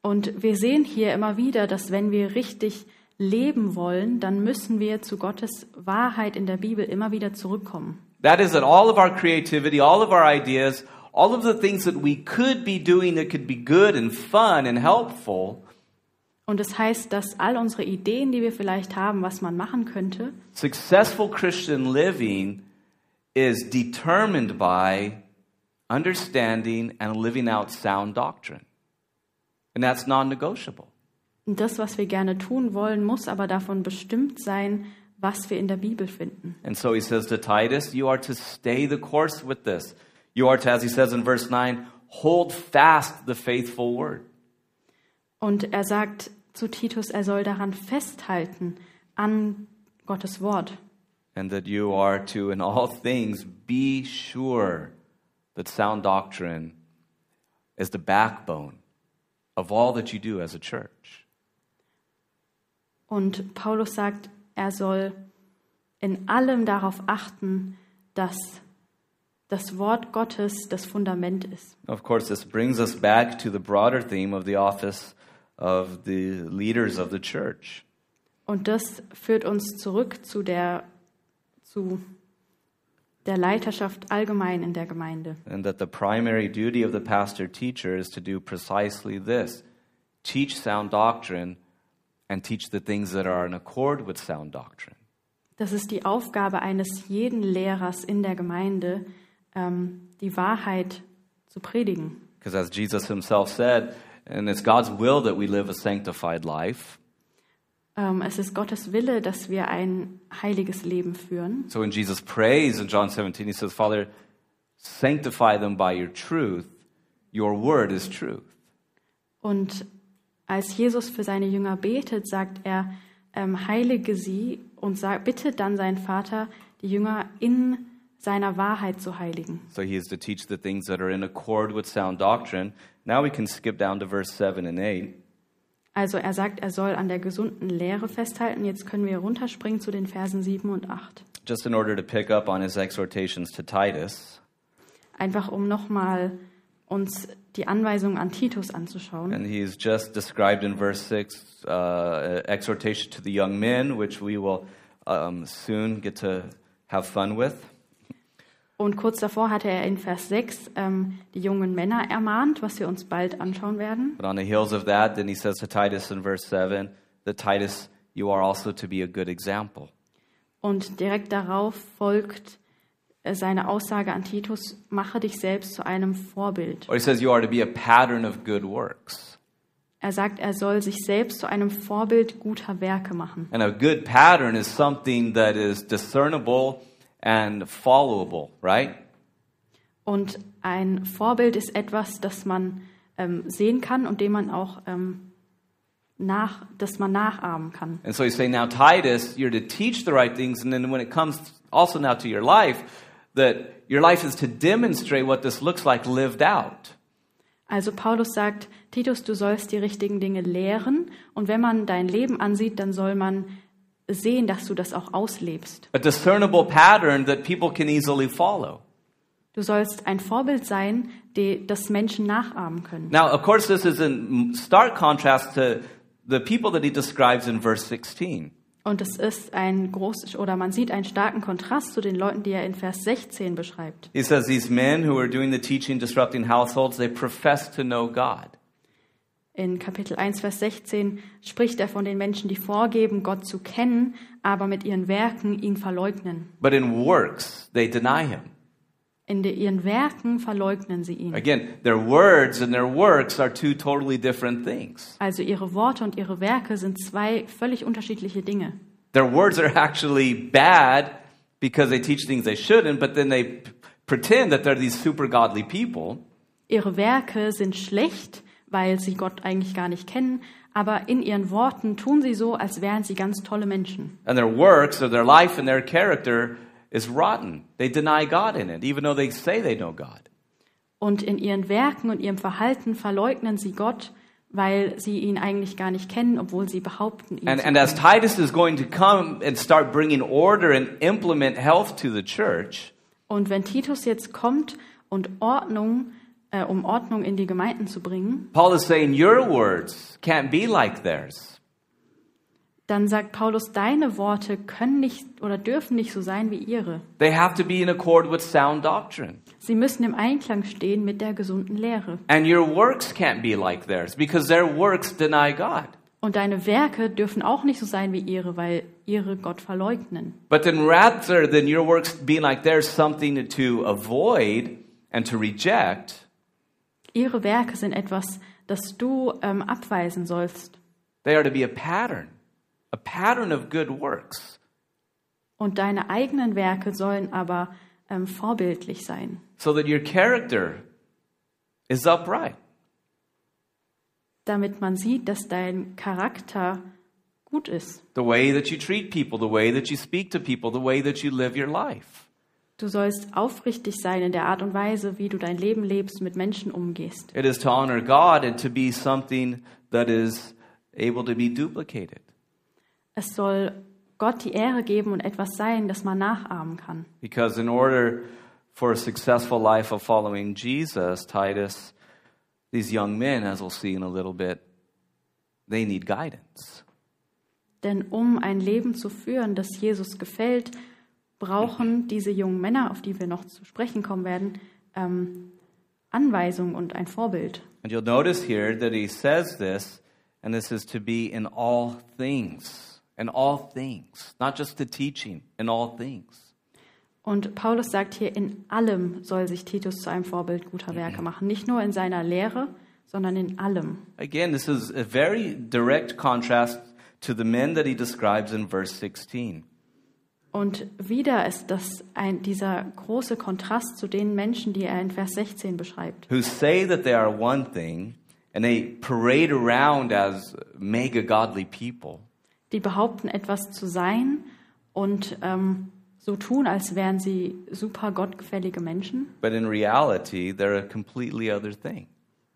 Und wir sehen hier immer wieder, dass wenn wir richtig leben wollen, dann müssen wir zu Gottes Wahrheit in der Bibel immer wieder zurückkommen. That is that all of our creativity, all of our ideas, all of the things that we could be doing that could be good and fun and helpful, Und das heißt, dass all unsere Ideen, die wir vielleicht haben, was man machen könnte, successful Christian living is determined by understanding and living out sound doctrine. And that's non negotiable. und das, was wir gerne tun wollen, muss aber davon bestimmt sein, was wir in der Bibel finden. And so he says to Titus, You are to stay the course with this. You are to, as he says in verse 9, hold fast the faithful word. Und er sagt zu Titus, er soll daran festhalten, an Gottes Wort. And that you are to, in all things, be sure that sound doctrine is the backbone of all that you do as a church. Und Paulus sagt, er soll in allem darauf achten, dass das Wort Gottes das Fundament ist. Of course, this brings us back to the broader theme of the office of the leaders of the church. Und das führt uns zurück zu der, zu der Leiterschaft allgemein in der Gemeinde. And that the primary duty of the pastor teacher is to do precisely this teach sound doctrine and teach the things that are in accord with sound doctrine. Das ist die Aufgabe eines jeden Lehrers in der Gemeinde, ähm, die Wahrheit zu predigen. Because as Jesus himself said, and it's God's will that we live a sanctified life. Ähm, es ist Gottes Wille, dass wir ein heiliges Leben führen. So when Jesus prays in John 17, he says, Father, sanctify them by your truth. Your word is truth. Und als Jesus für seine Jünger betet, sagt er, ähm, heilige sie und sagt, bittet dann seinen Vater, die Jünger in seiner Wahrheit zu heiligen. So he is to teach the things that are in accord with sound doctrine. Now we can skip down to verse 7 and 8. Also er sagt, er soll an der gesunden Lehre festhalten. Jetzt können wir runterspringen zu den Versen 7 und 8. just in order to pick up on his exhortations to Titus. Einfach um nochmal uns die Anweisungen an Titus anzuschauen. And he's just described in verse 6 uh, exhortation to the young men, which we will um, soon get to have fun with. Und kurz davor hatte er in Vers 6 ähm, die jungen Männer ermahnt, was wir uns bald anschauen werden. But on the heels of that, then he says to Titus in verse 7 that Titus, you are also to be a good example. Und direkt darauf folgt äh, seine Aussage an Titus, mache dich selbst zu einem Vorbild. Or he says you are to be a pattern of good works. Er sagt, er soll sich selbst zu einem Vorbild guter Werke machen. And a good pattern is something that is discernible and followable, right? Und ein Vorbild ist etwas, das man ähm, sehen kann und dem man auch ähm, nach, das man nachahmen kann. And so he's saying, now, Titus, you're to teach the right things. And then when it comes also now to your life, that your life is to demonstrate what this looks like lived out. Also Paulus sagt, Titus, du sollst die richtigen Dinge lehren und wenn man dein Leben ansieht, dann soll man sehen, dass du das auch auslebst. A discernible pattern that people can easily follow. Du sollst ein Vorbild sein, die, das Menschen nachahmen können. Now, of course, this is in stark contrast to the people that he describes in verse 16. Und es ist ein groß oder man sieht einen starken Kontrast zu den Leuten, die er in Vers 16 beschreibt. He says these men who are doing the teaching, disrupting households, they profess to know God. In Kapitel 1, Vers 16 spricht er von den Menschen, die vorgeben, Gott zu kennen, aber mit ihren Werken ihn verleugnen. But in works, they deny him. In ihren Werken verleugnen sie ihn. Again, their words and their works are two totally different things. Also ihre Worte und ihre Werke sind zwei völlig unterschiedliche Dinge. Their words are actually bad because they teach things they shouldn't, but then they pretend that they're these super godly people. Ihre Werke sind schlecht, weil sie Gott eigentlich gar nicht kennen, aber in ihren Worten tun sie so, als wären sie ganz tolle Menschen. And their works or their life and their character is rotten. They deny God in it, even though they say they know God. Und in ihren Werken und ihrem Verhalten verleugnen sie Gott, weil sie ihn eigentlich gar nicht kennen, obwohl sie behaupten, ihn And, zu and as kennen. Titus is going to come and start bringing order and implement health to the church, Und wenn Titus jetzt kommt und Ordnung, äh, um Ordnung in die Gemeinden zu bringen, Paul is saying your words can't be like theirs. dann sagt Paulus, deine Worte können nicht oder dürfen nicht so sein wie ihre. They have to be in accord with sound doctrine. Sie müssen im Einklang stehen mit der gesunden Lehre. And your works can't be like theirs because their works deny God. Und deine Werke dürfen auch nicht so sein wie ihre, weil ihre Gott verleugnen. But then rather than your works being like theirs, something to avoid and to reject, Ihre Werke sind etwas, das du ähm, abweisen sollst. they are to be a pattern, a pattern of good works. Und deine eigenen Werke sollen aber ähm, vorbildlich sein, so that your character is upright. damit man sieht, dass dein Charakter gut ist. The way that you treat people, the way that you speak to people, the way that you live your life. Du sollst aufrichtig sein in der Art und Weise, wie du dein Leben lebst, mit Menschen umgehst. It is to honor God and to be something that is able to be duplicated. Es soll Gott die Ehre geben und etwas sein, das man nachahmen kann. Because in order for a successful life of following Jesus, Titus, these young men, as we'll see in a little bit, they need guidance. Denn um ein Leben zu führen, das Jesus gefällt, brauchen diese jungen Männer, auf die wir noch zu sprechen kommen werden, ähm, Anweisung und ein Vorbild. And you'll notice here that he says this, and this is to be in all things. In all things. Not just the teaching, in all things. Und Paulus sagt hier, in allem soll sich Titus zu einem Vorbild guter Werke machen. Nicht nur in seiner Lehre, sondern in allem. Again, this is a very direct contrast to the men that he describes in verse 16. Und wieder ist das ein, dieser große Kontrast zu den Menschen, die er in Vers 16 beschreibt. Who say that they are one thing, and they parade around as mega godly people, Die behaupten, etwas zu sein und ähm, so tun, als wären sie super gottgefällige Menschen. but in reality, they're a completely other thing.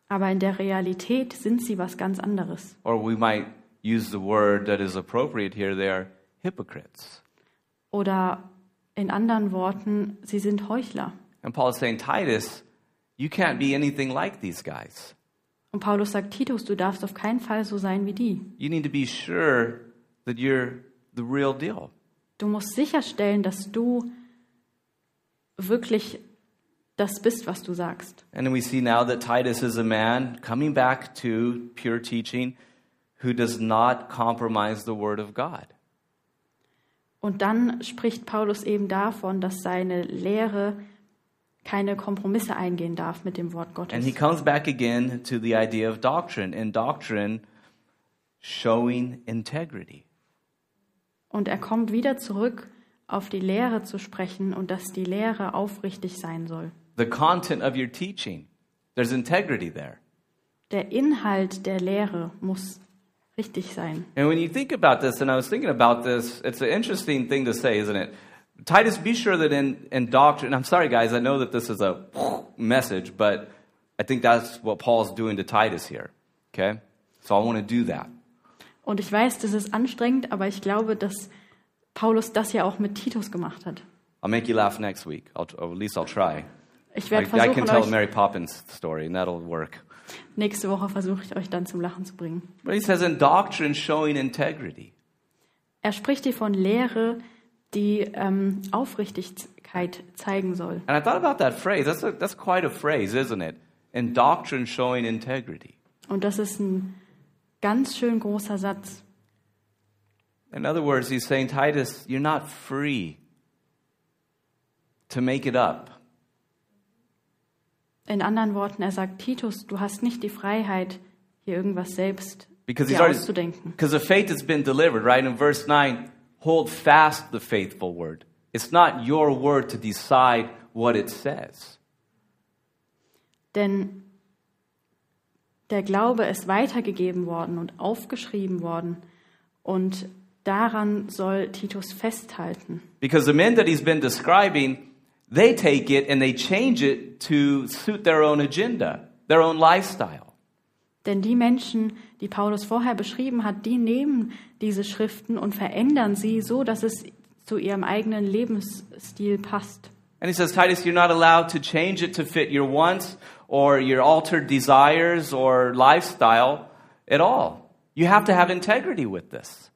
Aber in der Realität sind sie was ganz anderes. Or we might use the word that is appropriate here, they are hypocrites. Oder in anderen Worten, sie sind Heuchler. And Paul is saying, Titus, you can't be anything like these guys. Und Paulus sagt, Titus, du darfst auf keinen Fall so sein wie die. You need to be sure that you're the real deal. Du musst sicherstellen, dass du wirklich das bist, was du sagst. And we see now that Titus is a man coming back to pure teaching who does not compromise the word of God. Und dann spricht Paulus eben davon, dass seine Lehre keine Kompromisse eingehen darf mit dem Wort And he Gottes. comes back again to the idea of doctrine, and doctrine showing integrity. Und er kommt wieder zurück auf die Lehre zu sprechen und dass die Lehre aufrichtig sein soll. The content of your teaching, there's integrity there. Der Inhalt der Lehre muss richtig sein. And when you think about this, and I was thinking about this, it's an interesting thing to say, isn't it? Titus, be sure that in, in doctrine, I'm sorry, guys, I know that this is a [LAUGHS] message, but I think that's what Paul's doing to Titus here. Okay? So I want to do that. Und ich weiß, das ist anstrengend, aber ich glaube, dass Paulus das ja auch mit Titus gemacht hat. I'll make you laugh next week. I'll, or at least I'll try. Ich I, werde I can tell a Mary Poppins story, and that'll work. Nächste Woche versuche ich euch dann zum Lachen zu bringen. But he says, in doctrine showing integrity. Er spricht hier von Lehre, die ähm, Aufrichtigkeit zeigen soll. And I thought about that phrase. That's, a, that's quite a phrase, isn't it? In doctrine showing integrity. Und das ist ein ganz schön großer Satz. In other words, he's saying, Titus, you're not free to make it up. In anderen Worten, er sagt, Titus, du hast nicht die Freiheit, hier irgendwas selbst Because he's dir already, auszudenken. because the faith has been delivered, right? In verse 9, hold fast the faithful word. It's not your word to decide what it says. Denn der Glaube ist weitergegeben worden und aufgeschrieben worden und daran soll Titus festhalten. Because the men that he's been describing, they take it and they change it to suit their own agenda, their own lifestyle. Denn die Menschen, die Paulus vorher beschrieben hat, die nehmen diese Schriften und verändern sie so, dass es zu ihrem eigenen Lebensstil passt. And he says, Titus, you're not allowed to change it to fit your wants or your altered desires or lifestyle at all. You have to have integrity with this.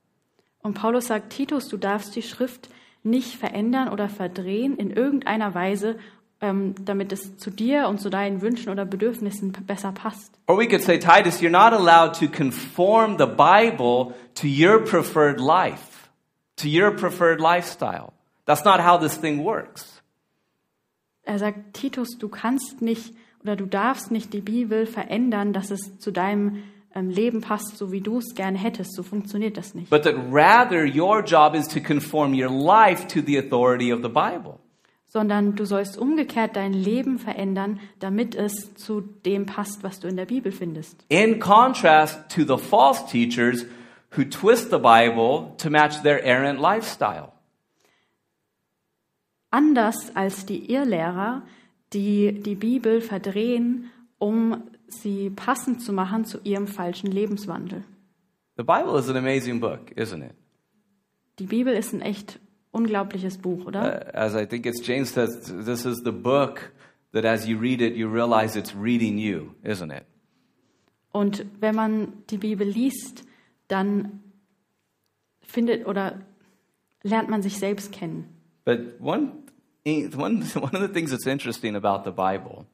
Und Paulus sagt, Titus, du darfst die Schrift nicht verändern oder verdrehen in irgendeiner Weise, ähm, damit es zu dir und zu deinen Wünschen oder Bedürfnissen besser passt. Or we could say, Titus, you're not allowed to conform the Bible to your preferred life, to your preferred lifestyle. That's not how this thing works. Er sagt, Titus, du kannst nicht oder du darfst nicht die Bibel verändern, dass es zu deinem Leben passt, so wie du es gerne hättest. So funktioniert das nicht. But that rather your job is to conform your life to the authority of the Bible. Sondern du sollst umgekehrt dein Leben verändern, damit es zu dem passt, was du in der Bibel findest. In contrast to the false teachers who twist the Bible to match their errant lifestyle. Anders als die Irrlehrer, die die Bibel verdrehen, um sie passend zu machen zu ihrem falschen Lebenswandel. The Bible is an amazing book, isn't it? Die Bibel ist ein echt unglaubliches Buch, oder? Uh, as I think it's James says, this is the book that as you read it, you realize it's reading you, isn't it? Und wenn man die Bibel liest, dann findet oder lernt man sich selbst kennen. But one, one, [LAUGHS] one of the things that's interesting about the Bible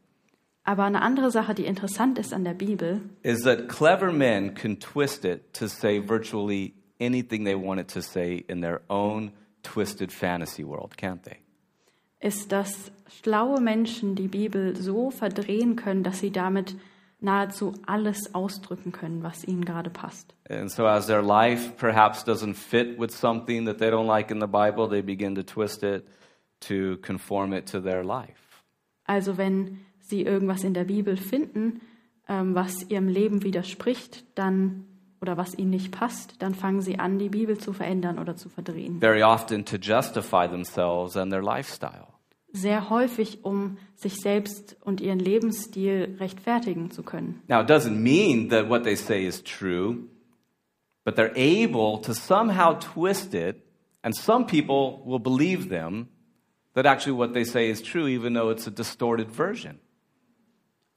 Aber eine andere Sache, die interessant ist an der Bibel, is that clever men can twist it to say virtually anything they want it to say in their own twisted fantasy world, can't they? ist, dass schlaue Menschen die Bibel so verdrehen können, dass sie damit nahezu alles ausdrücken können, was ihnen gerade passt. And so, as their life perhaps doesn't fit with something that they don't like in the Bible, they begin to twist it to conform it to their life. Also wenn sie irgendwas in der Bibel finden, ähm, was ihrem Leben widerspricht, dann oder was ihnen nicht passt, dann fangen sie an, die Bibel zu verändern oder zu verdrehen. Very often to justify themselves and their lifestyle. Sehr häufig, um sich selbst und ihren Lebensstil rechtfertigen zu können. Now, it doesn't mean that what they say is true, but they're able to somehow twist it, and some people will believe them that actually what they say is true, even though it's a distorted version.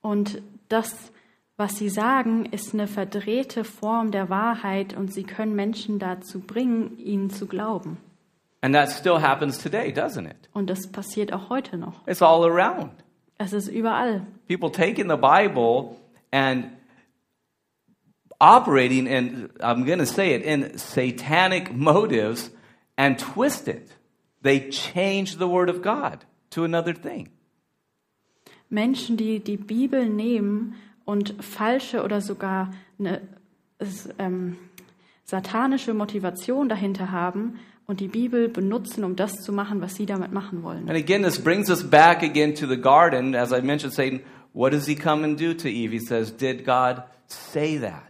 Und das, was sie sagen, ist eine verdrehte Form der Wahrheit und sie können Menschen dazu bringen, ihnen zu glauben. And that still happens today, doesn't it? Und das passiert auch heute noch. It's all around. Es ist überall. People taking the Bible and operating in, I'm going to say it, in satanic motives and twist it. They change the Word of God to another thing. Menschen, die die Bibel nehmen und falsche oder sogar eine ähm, satanische Motivation dahinter haben und die Bibel benutzen, um das zu machen, was sie damit machen wollen. And again, this brings us back again to the garden. As I mentioned, Satan, what does he come and do to Eve? He says, Did God say that?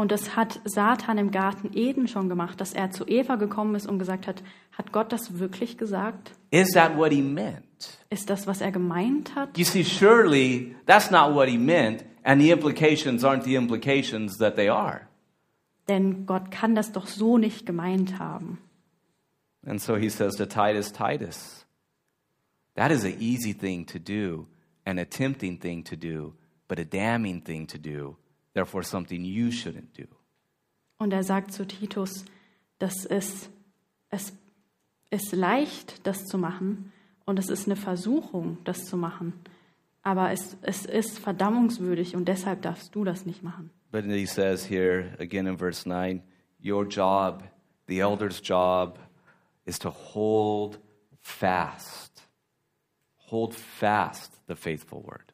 Und das hat Satan im Garten Eden schon gemacht, dass er zu Eva gekommen ist und gesagt hat, hat Gott das wirklich gesagt? Is that what he meant? Ist das, was er gemeint hat? You see, surely that's not what he meant, and the implications aren't the implications that they are. Denn Gott kann das doch so nicht gemeint haben. And so he says to Titus, Titus, that is an easy thing to do, and a tempting thing to do, but a damning thing to do, therefore something you shouldn't do. Und er sagt zu Titus, dass es, es ist leicht, das zu machen und es ist eine Versuchung, das zu machen. Aber es, es ist verdammungswürdig und deshalb darfst du das nicht machen. But he says here, again in verse 9, your job, the elder's job, is to hold fast. Hold fast the faithful word.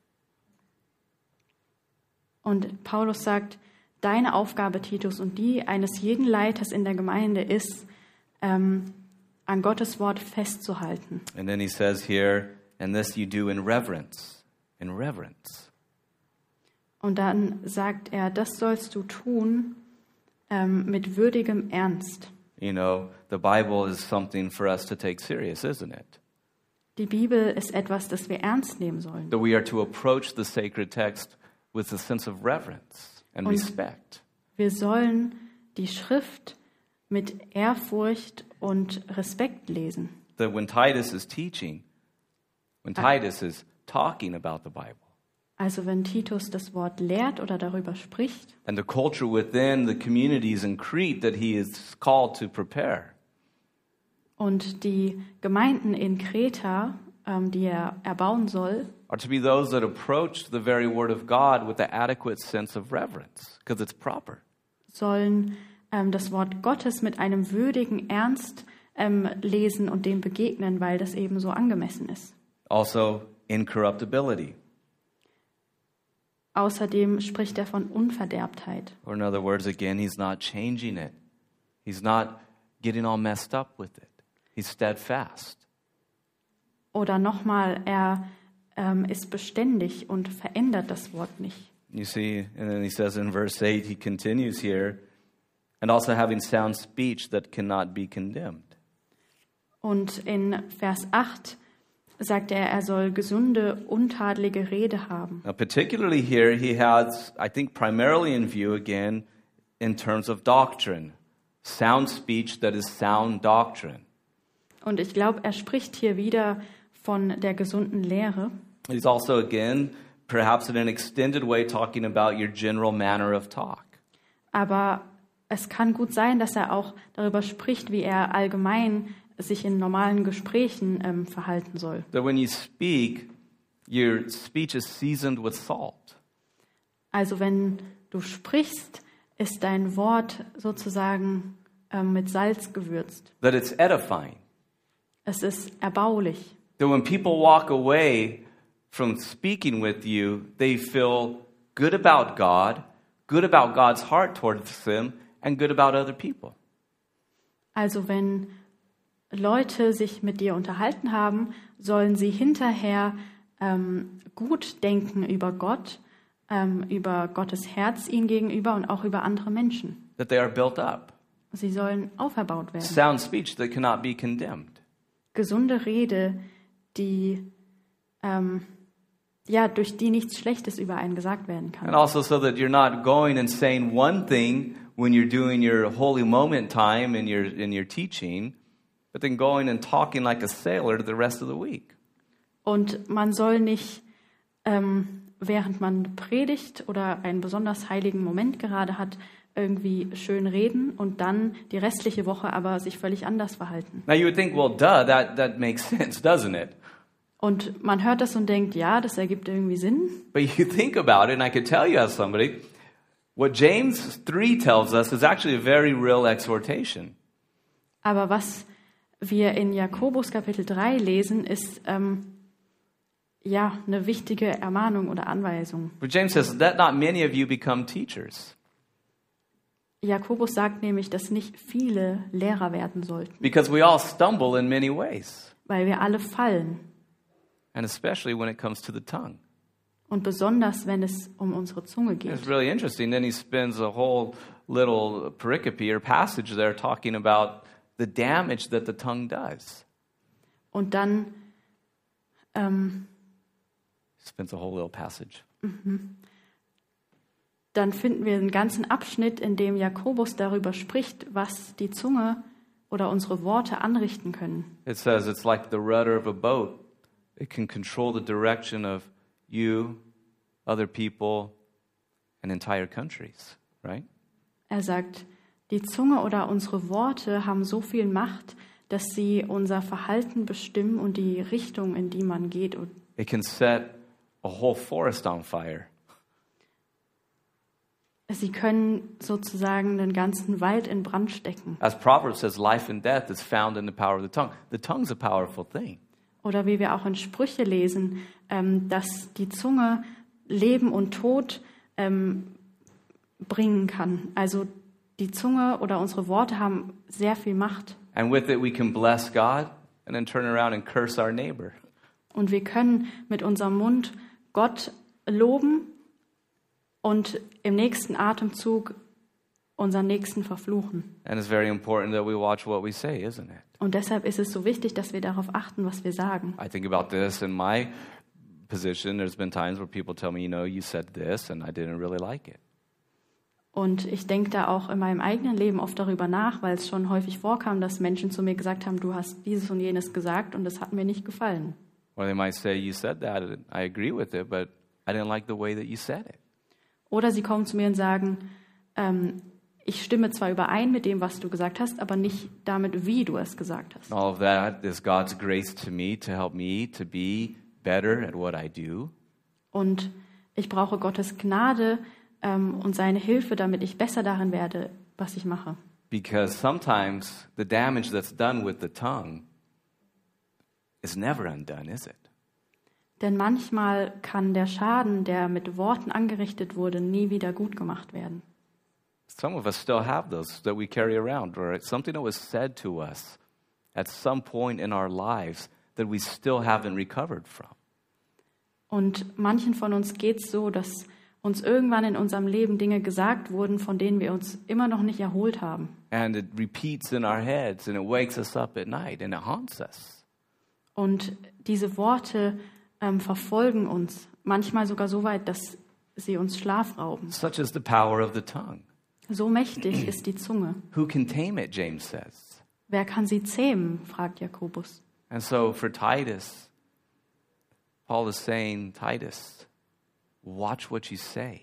Und Paulus sagt, deine Aufgabe, Titus, und die eines jeden Leiters in der Gemeinde ist, ähm, an Gottes Wort festzuhalten. And then he says here, and this you do in reverence. In reverence. Und dann sagt er, das sollst du tun ähm, mit würdigem Ernst. You know, the Bible is something for us to take serious, isn't it? Die Bibel ist etwas, das wir ernst nehmen sollen. That we are to approach the sacred text with a sense of reverence and Und- respect. Wir sollen die Schrift mit Ehrfurcht und Respekt lesen. That when Titus is teaching, when Titus is talking about the Bible, Also wenn Titus das Wort lehrt oder darüber spricht and the culture within the communities in Crete that he is called to prepare, und die Gemeinden in Kreta, ähm, die er erbauen soll, are to be those that approach the very word of God with the adequate sense of reverence, because it's proper. sollen ähm, das Wort Gottes mit einem würdigen Ernst ähm, lesen und dem begegnen, weil das eben so angemessen ist. Also, incorruptibility, Außerdem spricht er von Unverderbtheit. or in other words, again, he's not changing it. He's not getting all messed up with it. He's steadfast. Oder nochmal, er ähm, ist beständig und verändert das Wort nicht. You see, and then he says in verse 8, he continues here, and also having sound speech that cannot be condemned. Und in Vers 8 sagt er, er soll gesunde, untadlige Rede haben. Now, particularly here, he has, I think, primarily in view again in terms of doctrine. Sound speech that is sound doctrine. Und ich glaube, er spricht hier wieder von der gesunden Lehre. He's also, again, perhaps in an extended way, talking about your general manner of talk. Aber es kann gut sein, dass er auch darüber spricht, wie er allgemein sich in normalen Gesprächen ähm, verhalten soll. That when you speak, your speech is seasoned with salt. Also wenn du sprichst, ist dein Wort sozusagen ähm, mit Salz gewürzt. That it's edifying. Es ist erbaulich. That when people walk away from speaking with you, they feel good about God, good about God's heart towards them, and good about other people. Also wenn Leute sich mit dir unterhalten haben, sollen sie hinterher ähm, gut denken über Gott, ähm, über Gottes Herz ihnen gegenüber und auch über andere Menschen. That they are built up. Sie sollen auferbaut werden. Sound speech that cannot be condemned. Gesunde Rede, die ähm, ja durch die nichts Schlechtes über einen gesagt werden kann. And also so that you're not going and saying one thing when you're doing your holy moment time in your, in your teaching, but then going and talking like a sailor the rest of the week. Und man soll nicht, ähm, während man predigt oder einen besonders heiligen Moment gerade hat, irgendwie schön reden und dann die restliche Woche aber sich völlig anders verhalten. Now you would think, well, duh, that, that makes [LAUGHS] sense, doesn't it? Und man hört das und denkt, ja, das ergibt irgendwie Sinn. But you think about it, and I could tell you as somebody, what James 3 tells us is actually a very real exhortation. Aber was wir in Jakobus Kapitel 3 lesen, ist ähm, ja eine wichtige Ermahnung oder Anweisung. But James says, that not many of you become teachers. Jakobus sagt nämlich, dass nicht viele Lehrer werden sollten, Because we all stumble in many ways, weil wir alle fallen. And especially when it comes to the tongue. Und besonders, wenn es um unsere Zunge It's geht. really interesting. Then he spends a whole little pericope or passage there talking about the damage that the tongue does. Und dann, ähm, Spends a whole little passage. dann finden wir einen ganzen Abschnitt, in dem Jakobus darüber spricht, was die Zunge oder unsere Worte anrichten können. It says it's like the rudder of a boat. It can control the direction of you, other people, and entire countries, right? Er sagt, die Zunge oder unsere Worte haben so viel Macht, dass sie unser Verhalten bestimmen und die Richtung, in die man geht. It can set a whole forest on fire. sie können sozusagen den ganzen Wald in Brand stecken. As Proverbs says, life and death is found in the power of the tongue. The tongue's a powerful thing. Oder wie wir auch in Sprüche lesen, ähm, dass die Zunge Leben und Tod ähm, bringen kann. Also die Zunge oder unsere Worte haben sehr viel Macht. And with it, we can bless God and then turn around and curse our neighbor. Und wir können mit unserem Mund Gott loben und im nächsten Atemzug unseren Nächsten verfluchen. And it's very important that we watch what we say, isn't it? Und deshalb ist es so wichtig, dass wir darauf achten, was wir sagen. I think about this in my position. There's been times where people tell me, you know, you said this and I didn't really like it. Und ich denke da auch in meinem eigenen Leben oft darüber nach, weil es schon häufig vorkam, dass Menschen zu mir gesagt haben, du hast dieses und jenes gesagt und das hat mir nicht gefallen. Or they might say, you said that and I agree with it, but I didn't like the way that you said it. Oder sie kommen zu mir und sagen, ähm, ich stimme zwar überein mit dem, was du gesagt hast, aber nicht damit, wie du es gesagt hast. All of that is God's grace to me to help me to be better at what I do. Und ich brauche Gottes Gnade ähm, und seine Hilfe, damit ich besser darin werde, was ich mache. Because sometimes the damage that's done with the tongue is never undone, is it? Denn manchmal kann der Schaden, der mit Worten angerichtet wurde, nie wieder gut gemacht werden. Some of us still have those that we carry around, or it's something that was said to us at some point in our lives that we still haven't recovered from. Und manchen von uns geht es so, dass uns irgendwann in unserem Leben Dinge gesagt wurden, von denen wir uns immer noch nicht erholt haben. And it repeats in our heads and it wakes us up at night and it haunts us. Und diese Worte ähm, verfolgen uns, manchmal sogar so weit, dass sie uns Schlaf rauben. Such is the power of the tongue. So mächtig ist die Zunge. Who can tame it, James says. Wer kann sie zähmen? fragt Jakobus. And so for Titus, Paul is saying, Titus, watch what you say.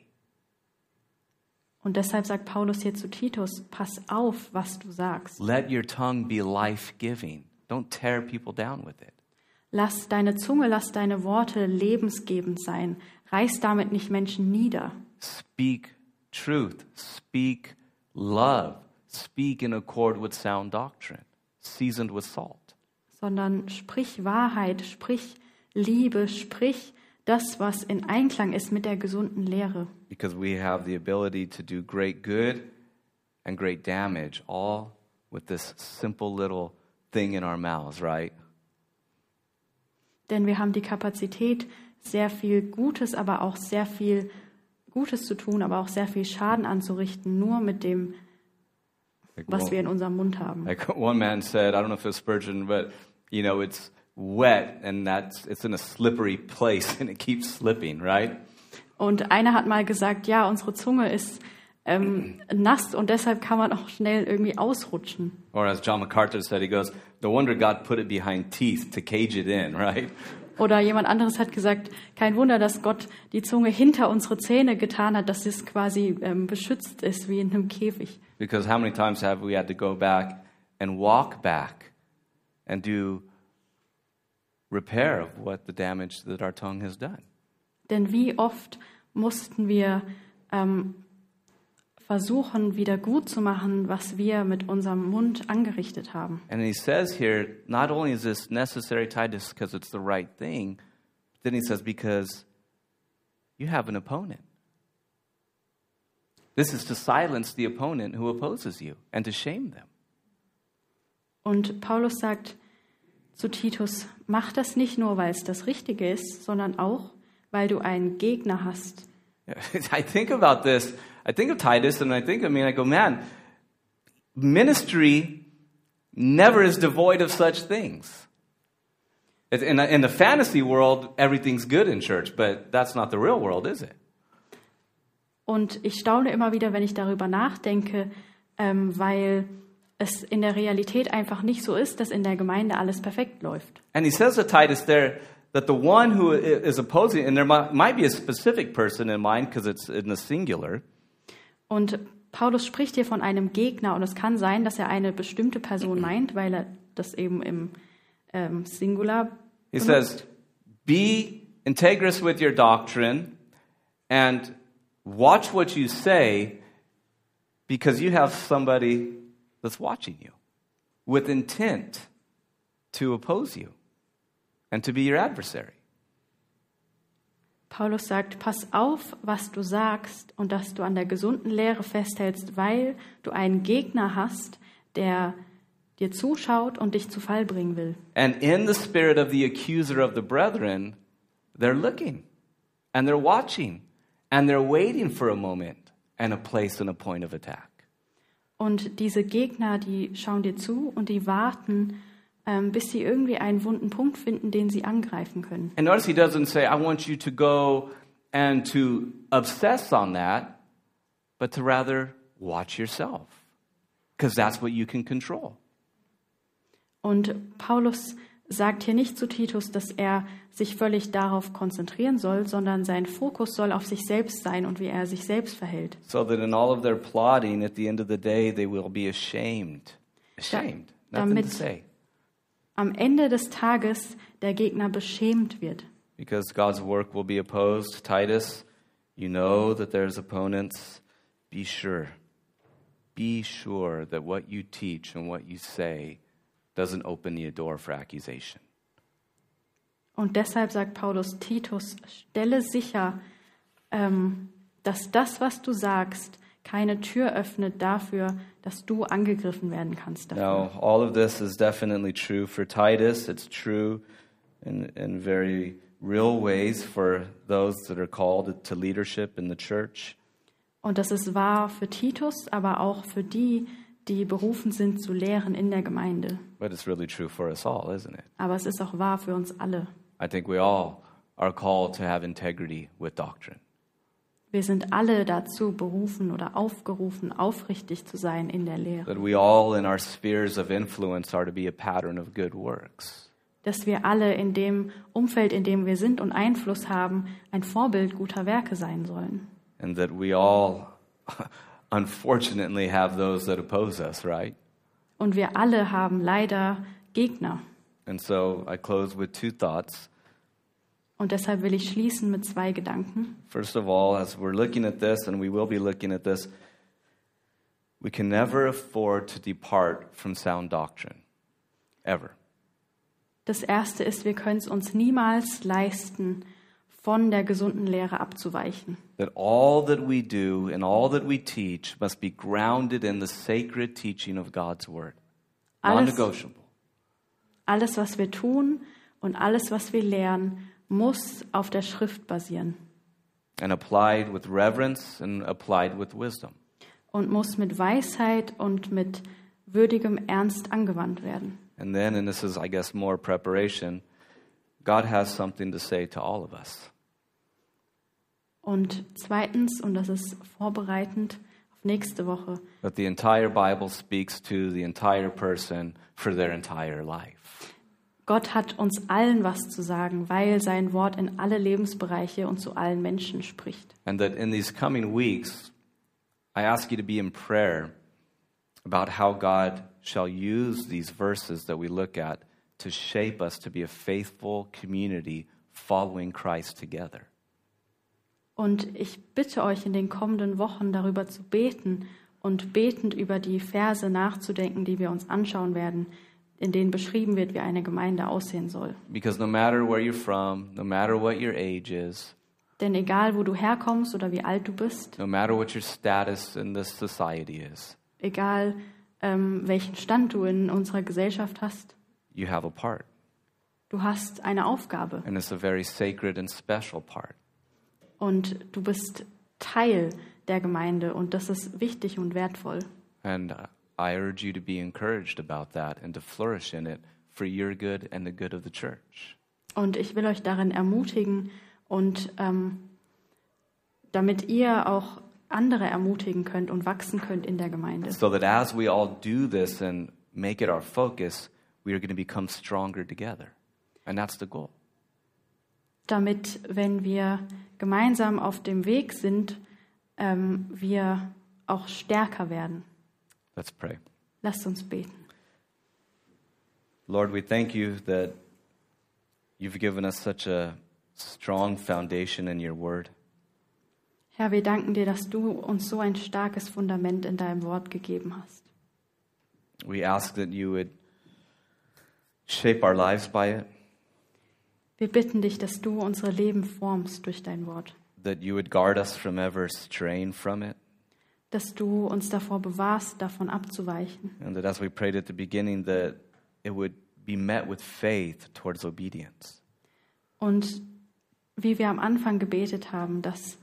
Und deshalb sagt Paulus hier zu Titus, pass auf, was du sagst. Let your tongue be life giving. Don't tear people down with it. Lass deine Zunge, lass deine Worte lebensgebend sein. Reiß damit nicht Menschen nieder, Speak truth. Speak love. Speak in accord with sound doctrine, seasoned with salt. sondern sprich Wahrheit, sprich Liebe, sprich das, was in Einklang ist mit der gesunden Lehre. Because we have the ability to do great good and great damage, all with this simple little thing in our mouths, right? Denn wir haben die Kapazität, sehr viel Gutes, aber auch sehr viel Gutes zu tun, aber auch sehr viel Schaden anzurichten, nur mit dem, Like was one- wir in unserem Mund haben. Like one man said, I don't know if it was Spurgeon, but you know, it's wet and that's it's in a slippery place [LAUGHS] and it keeps slipping, right? Und einer hat mal gesagt, ja, unsere Zunge ist ähm, [CLEARS THROAT] nass und deshalb kann man auch schnell irgendwie ausrutschen. Or as John MacArthur said, he goes, No wonder God put it behind teeth to cage it in, [LAUGHS] right? Oder jemand anderes hat gesagt, kein Wunder, dass Gott die Zunge hinter unsere Zähne getan hat, dass es quasi ähm, beschützt ist wie in einem Käfig. Because how many times have we had to go back and walk back and do repair of what the damage that our tongue has done? Denn wie oft mussten wir ähm, versuchen, wieder gut zu machen, was wir mit unserem Mund angerichtet haben. And he says here, not only is this necessary, Titus, because it's the right thing, then he says, because you have an opponent. This is to silence the opponent who opposes you and to shame them. Und Paulus sagt zu Titus, mach das nicht nur, weil es das Richtige ist, sondern auch, weil du einen Gegner hast. [LAUGHS] I think about this. I think of Titus and I think of me and I go, man, ministry never is devoid of such things. In the, in the fantasy world, everything's good in church, but that's not the real world, is it? Und ich staune immer wieder, wenn ich darüber nachdenke, ähm, weil es in der Realität einfach nicht so ist, dass in der Gemeinde alles perfekt läuft. And he says to Titus there that the one who is opposing, and there might, might be a specific person in mind because it's in the singular, Und Paulus spricht hier von einem Gegner und es kann sein, dass er eine bestimmte Person meint, weil er das eben im ähm, Singular he benutzt. says, Be integrous with your doctrine and watch what you say because you have somebody that's watching you with intent to oppose you and to be your adversary. Paulus sagt, pass auf, was du sagst und dass du an der gesunden Lehre festhältst, weil du einen Gegner hast, der dir zuschaut und dich zu Fall bringen will. And in the spirit of the accuser of the brethren, they're looking and they're watching and they're waiting for a moment and a place and a point of attack. Und diese Gegner, die schauen dir zu und die warten, bis sie irgendwie einen wunden Punkt finden, den sie angreifen können. And notice he doesn't say, I want you to go and to obsess on that, but to rather watch yourself, because that's what you can control. Und Paulus sagt hier nicht zu Titus, dass er sich völlig darauf konzentrieren soll, sondern sein Fokus soll auf sich selbst sein und wie er sich selbst verhält. So that in all of their plotting, at the end of the day, they will be ashamed. Ashamed. Nothing to damit- say. Am Ende des Tages der Gegner beschämt wird. Because God's work will be opposed. Titus, you know that there's opponents. Be sure. Be sure that what you teach and what you say doesn't open a door for accusation. Und deshalb sagt Paulus Titus, stelle sicher, ähm, dass das, was du sagst, keine Tür öffnet dafür, dass du angegriffen werden kannst. Dafür. Now, all of this is definitely true for Titus. It's true in, in very real ways for those that are called to leadership in the church. Und das ist wahr für Titus, aber auch für die, die berufen sind zu lehren in der Gemeinde. But it's really true for us all, isn't it? Aber es ist auch wahr für uns alle. I think we all are called to have integrity with doctrine. Wir sind alle dazu berufen oder aufgerufen, aufrichtig zu sein in der Lehre. That we all in our spheres of influence are to be a pattern of good works. Dass wir alle in dem Umfeld, in dem wir sind und Einfluss haben, ein Vorbild guter Werke sein sollen. And that we all, [LAUGHS] unfortunately, have those that oppose us, right? Und wir alle haben leider Gegner. And so I close with two thoughts. Und deshalb will ich schließen mit zwei Gedanken. First of all, as we're looking at this, and we will be looking at this, we can never afford to depart from sound doctrine. Ever. Das erste ist, wir können es uns niemals leisten, von der gesunden Lehre abzuweichen. That all that we do and all that we teach must be grounded in the sacred teaching of God's Word. Non Alles-. Alles, was wir tun und alles, was wir lernen, muss auf der Schrift basieren And applied with reverence and applied with wisdom. und muss mit Weisheit und mit würdigem Ernst angewandt werden. And then, and this is, I guess, more preparation, God has something to say to all of us. Und zweitens, und das ist vorbereitend auf nächste Woche, That the entire Bible speaks to the entire person for their entire life. Gott hat uns allen was zu sagen, weil sein Wort in alle Lebensbereiche und zu allen Menschen spricht. And that in these coming weeks, I ask you to be in prayer about how God shall use these verses that we look at to shape us to be a faithful community following Christ together. Und ich bitte euch in den kommenden Wochen darüber zu beten und betend über die Verse nachzudenken, die wir uns anschauen werden, in denen beschrieben wird, wie eine Gemeinde aussehen soll. Because no matter where you're from, no matter what your age is, Denn egal, wo du herkommst oder wie alt du bist, no matter what your status in this society is, egal ähm, welchen Stand du in unserer Gesellschaft hast, you have a part. du hast eine Aufgabe And it's a very sacred and special part. und du bist Teil der Gemeinde und das ist wichtig und wertvoll. And uh, I urge you to be encouraged about that and to flourish in it for your good and the good of the church. Und ich will euch darin ermutigen und ähm, damit ihr auch andere ermutigen könnt und wachsen könnt in der Gemeinde. So that as we all do this and make it our focus, we are going to become stronger together. And that's the goal. Damit, wenn wir gemeinsam auf dem Weg sind, ähm, wir auch stärker werden. Let's pray. Lasst uns beten. Lord, we thank you that you've given us such a strong foundation in your word. Herr, wir danken dir, dass du uns so ein starkes Fundament in deinem Wort gegeben hast. We ask that you would shape our lives by it, Wir bitten dich, dass du unsere Leben formst durch dein Wort, that you would guard us from ever straying from it, dass du uns davor bewahrst, davon abzuweichen and that as we prayed at the beginning, that it would be met with faith towards obedience. und wie wir am Anfang gebetet haben, dass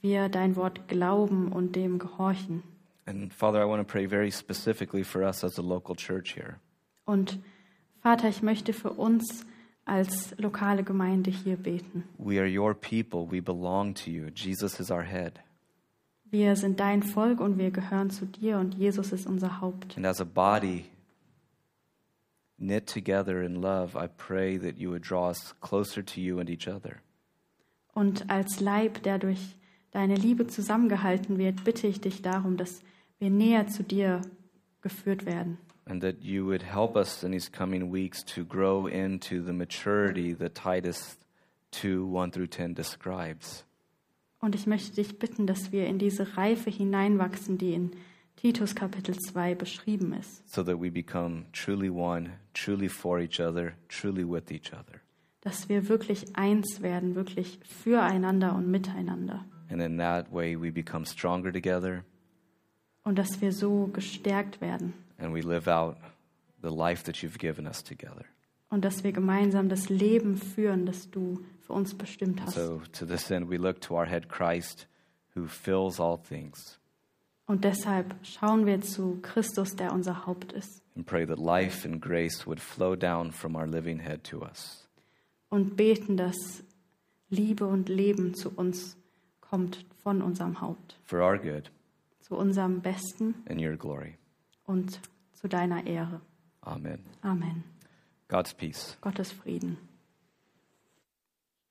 wir dein Wort glauben und dem gehorchen. And Father, I want to pray very specifically for us as a local church here. Und Vater, ich möchte für uns als lokale Gemeinde hier beten. We are your people. We belong to you. Jesus is our head. Wir sind dein Volk und wir gehören zu dir und Jesus ist unser Haupt. And as a body knit together in love, I pray that you would draw us closer to you and each other. Und als Leib, der durch deine Liebe zusammengehalten wird, bitte ich dich darum, dass wir näher zu dir geführt werden. And that you would help us in these coming weeks to grow into the maturity that Titus 2 1 through 10 describes. Und ich möchte dich bitten, dass wir in diese Reife hineinwachsen, die in Titus Kapitel 2 beschrieben ist. so that we become truly one, truly for each other, truly with each other. Dass wir wirklich eins werden, wirklich füreinander und miteinander. And in that way, we become stronger together Und dass wir so gestärkt werden. and we live out the life that you've given us together. Und dass wir gemeinsam das Leben führen, das du für uns bestimmt hast. So, to this end, we look to our head Christ, who fills all things, Und deshalb schauen wir zu Christus, der unser Haupt ist. and pray that life and grace would flow down from our living head to us. Und beten, dass Liebe und Leben zu uns kommt von unserem Haupt. For our good Zu unserem Besten and your glory. und zu deiner Ehre. Amen. Amen. God's peace. Gottes Frieden.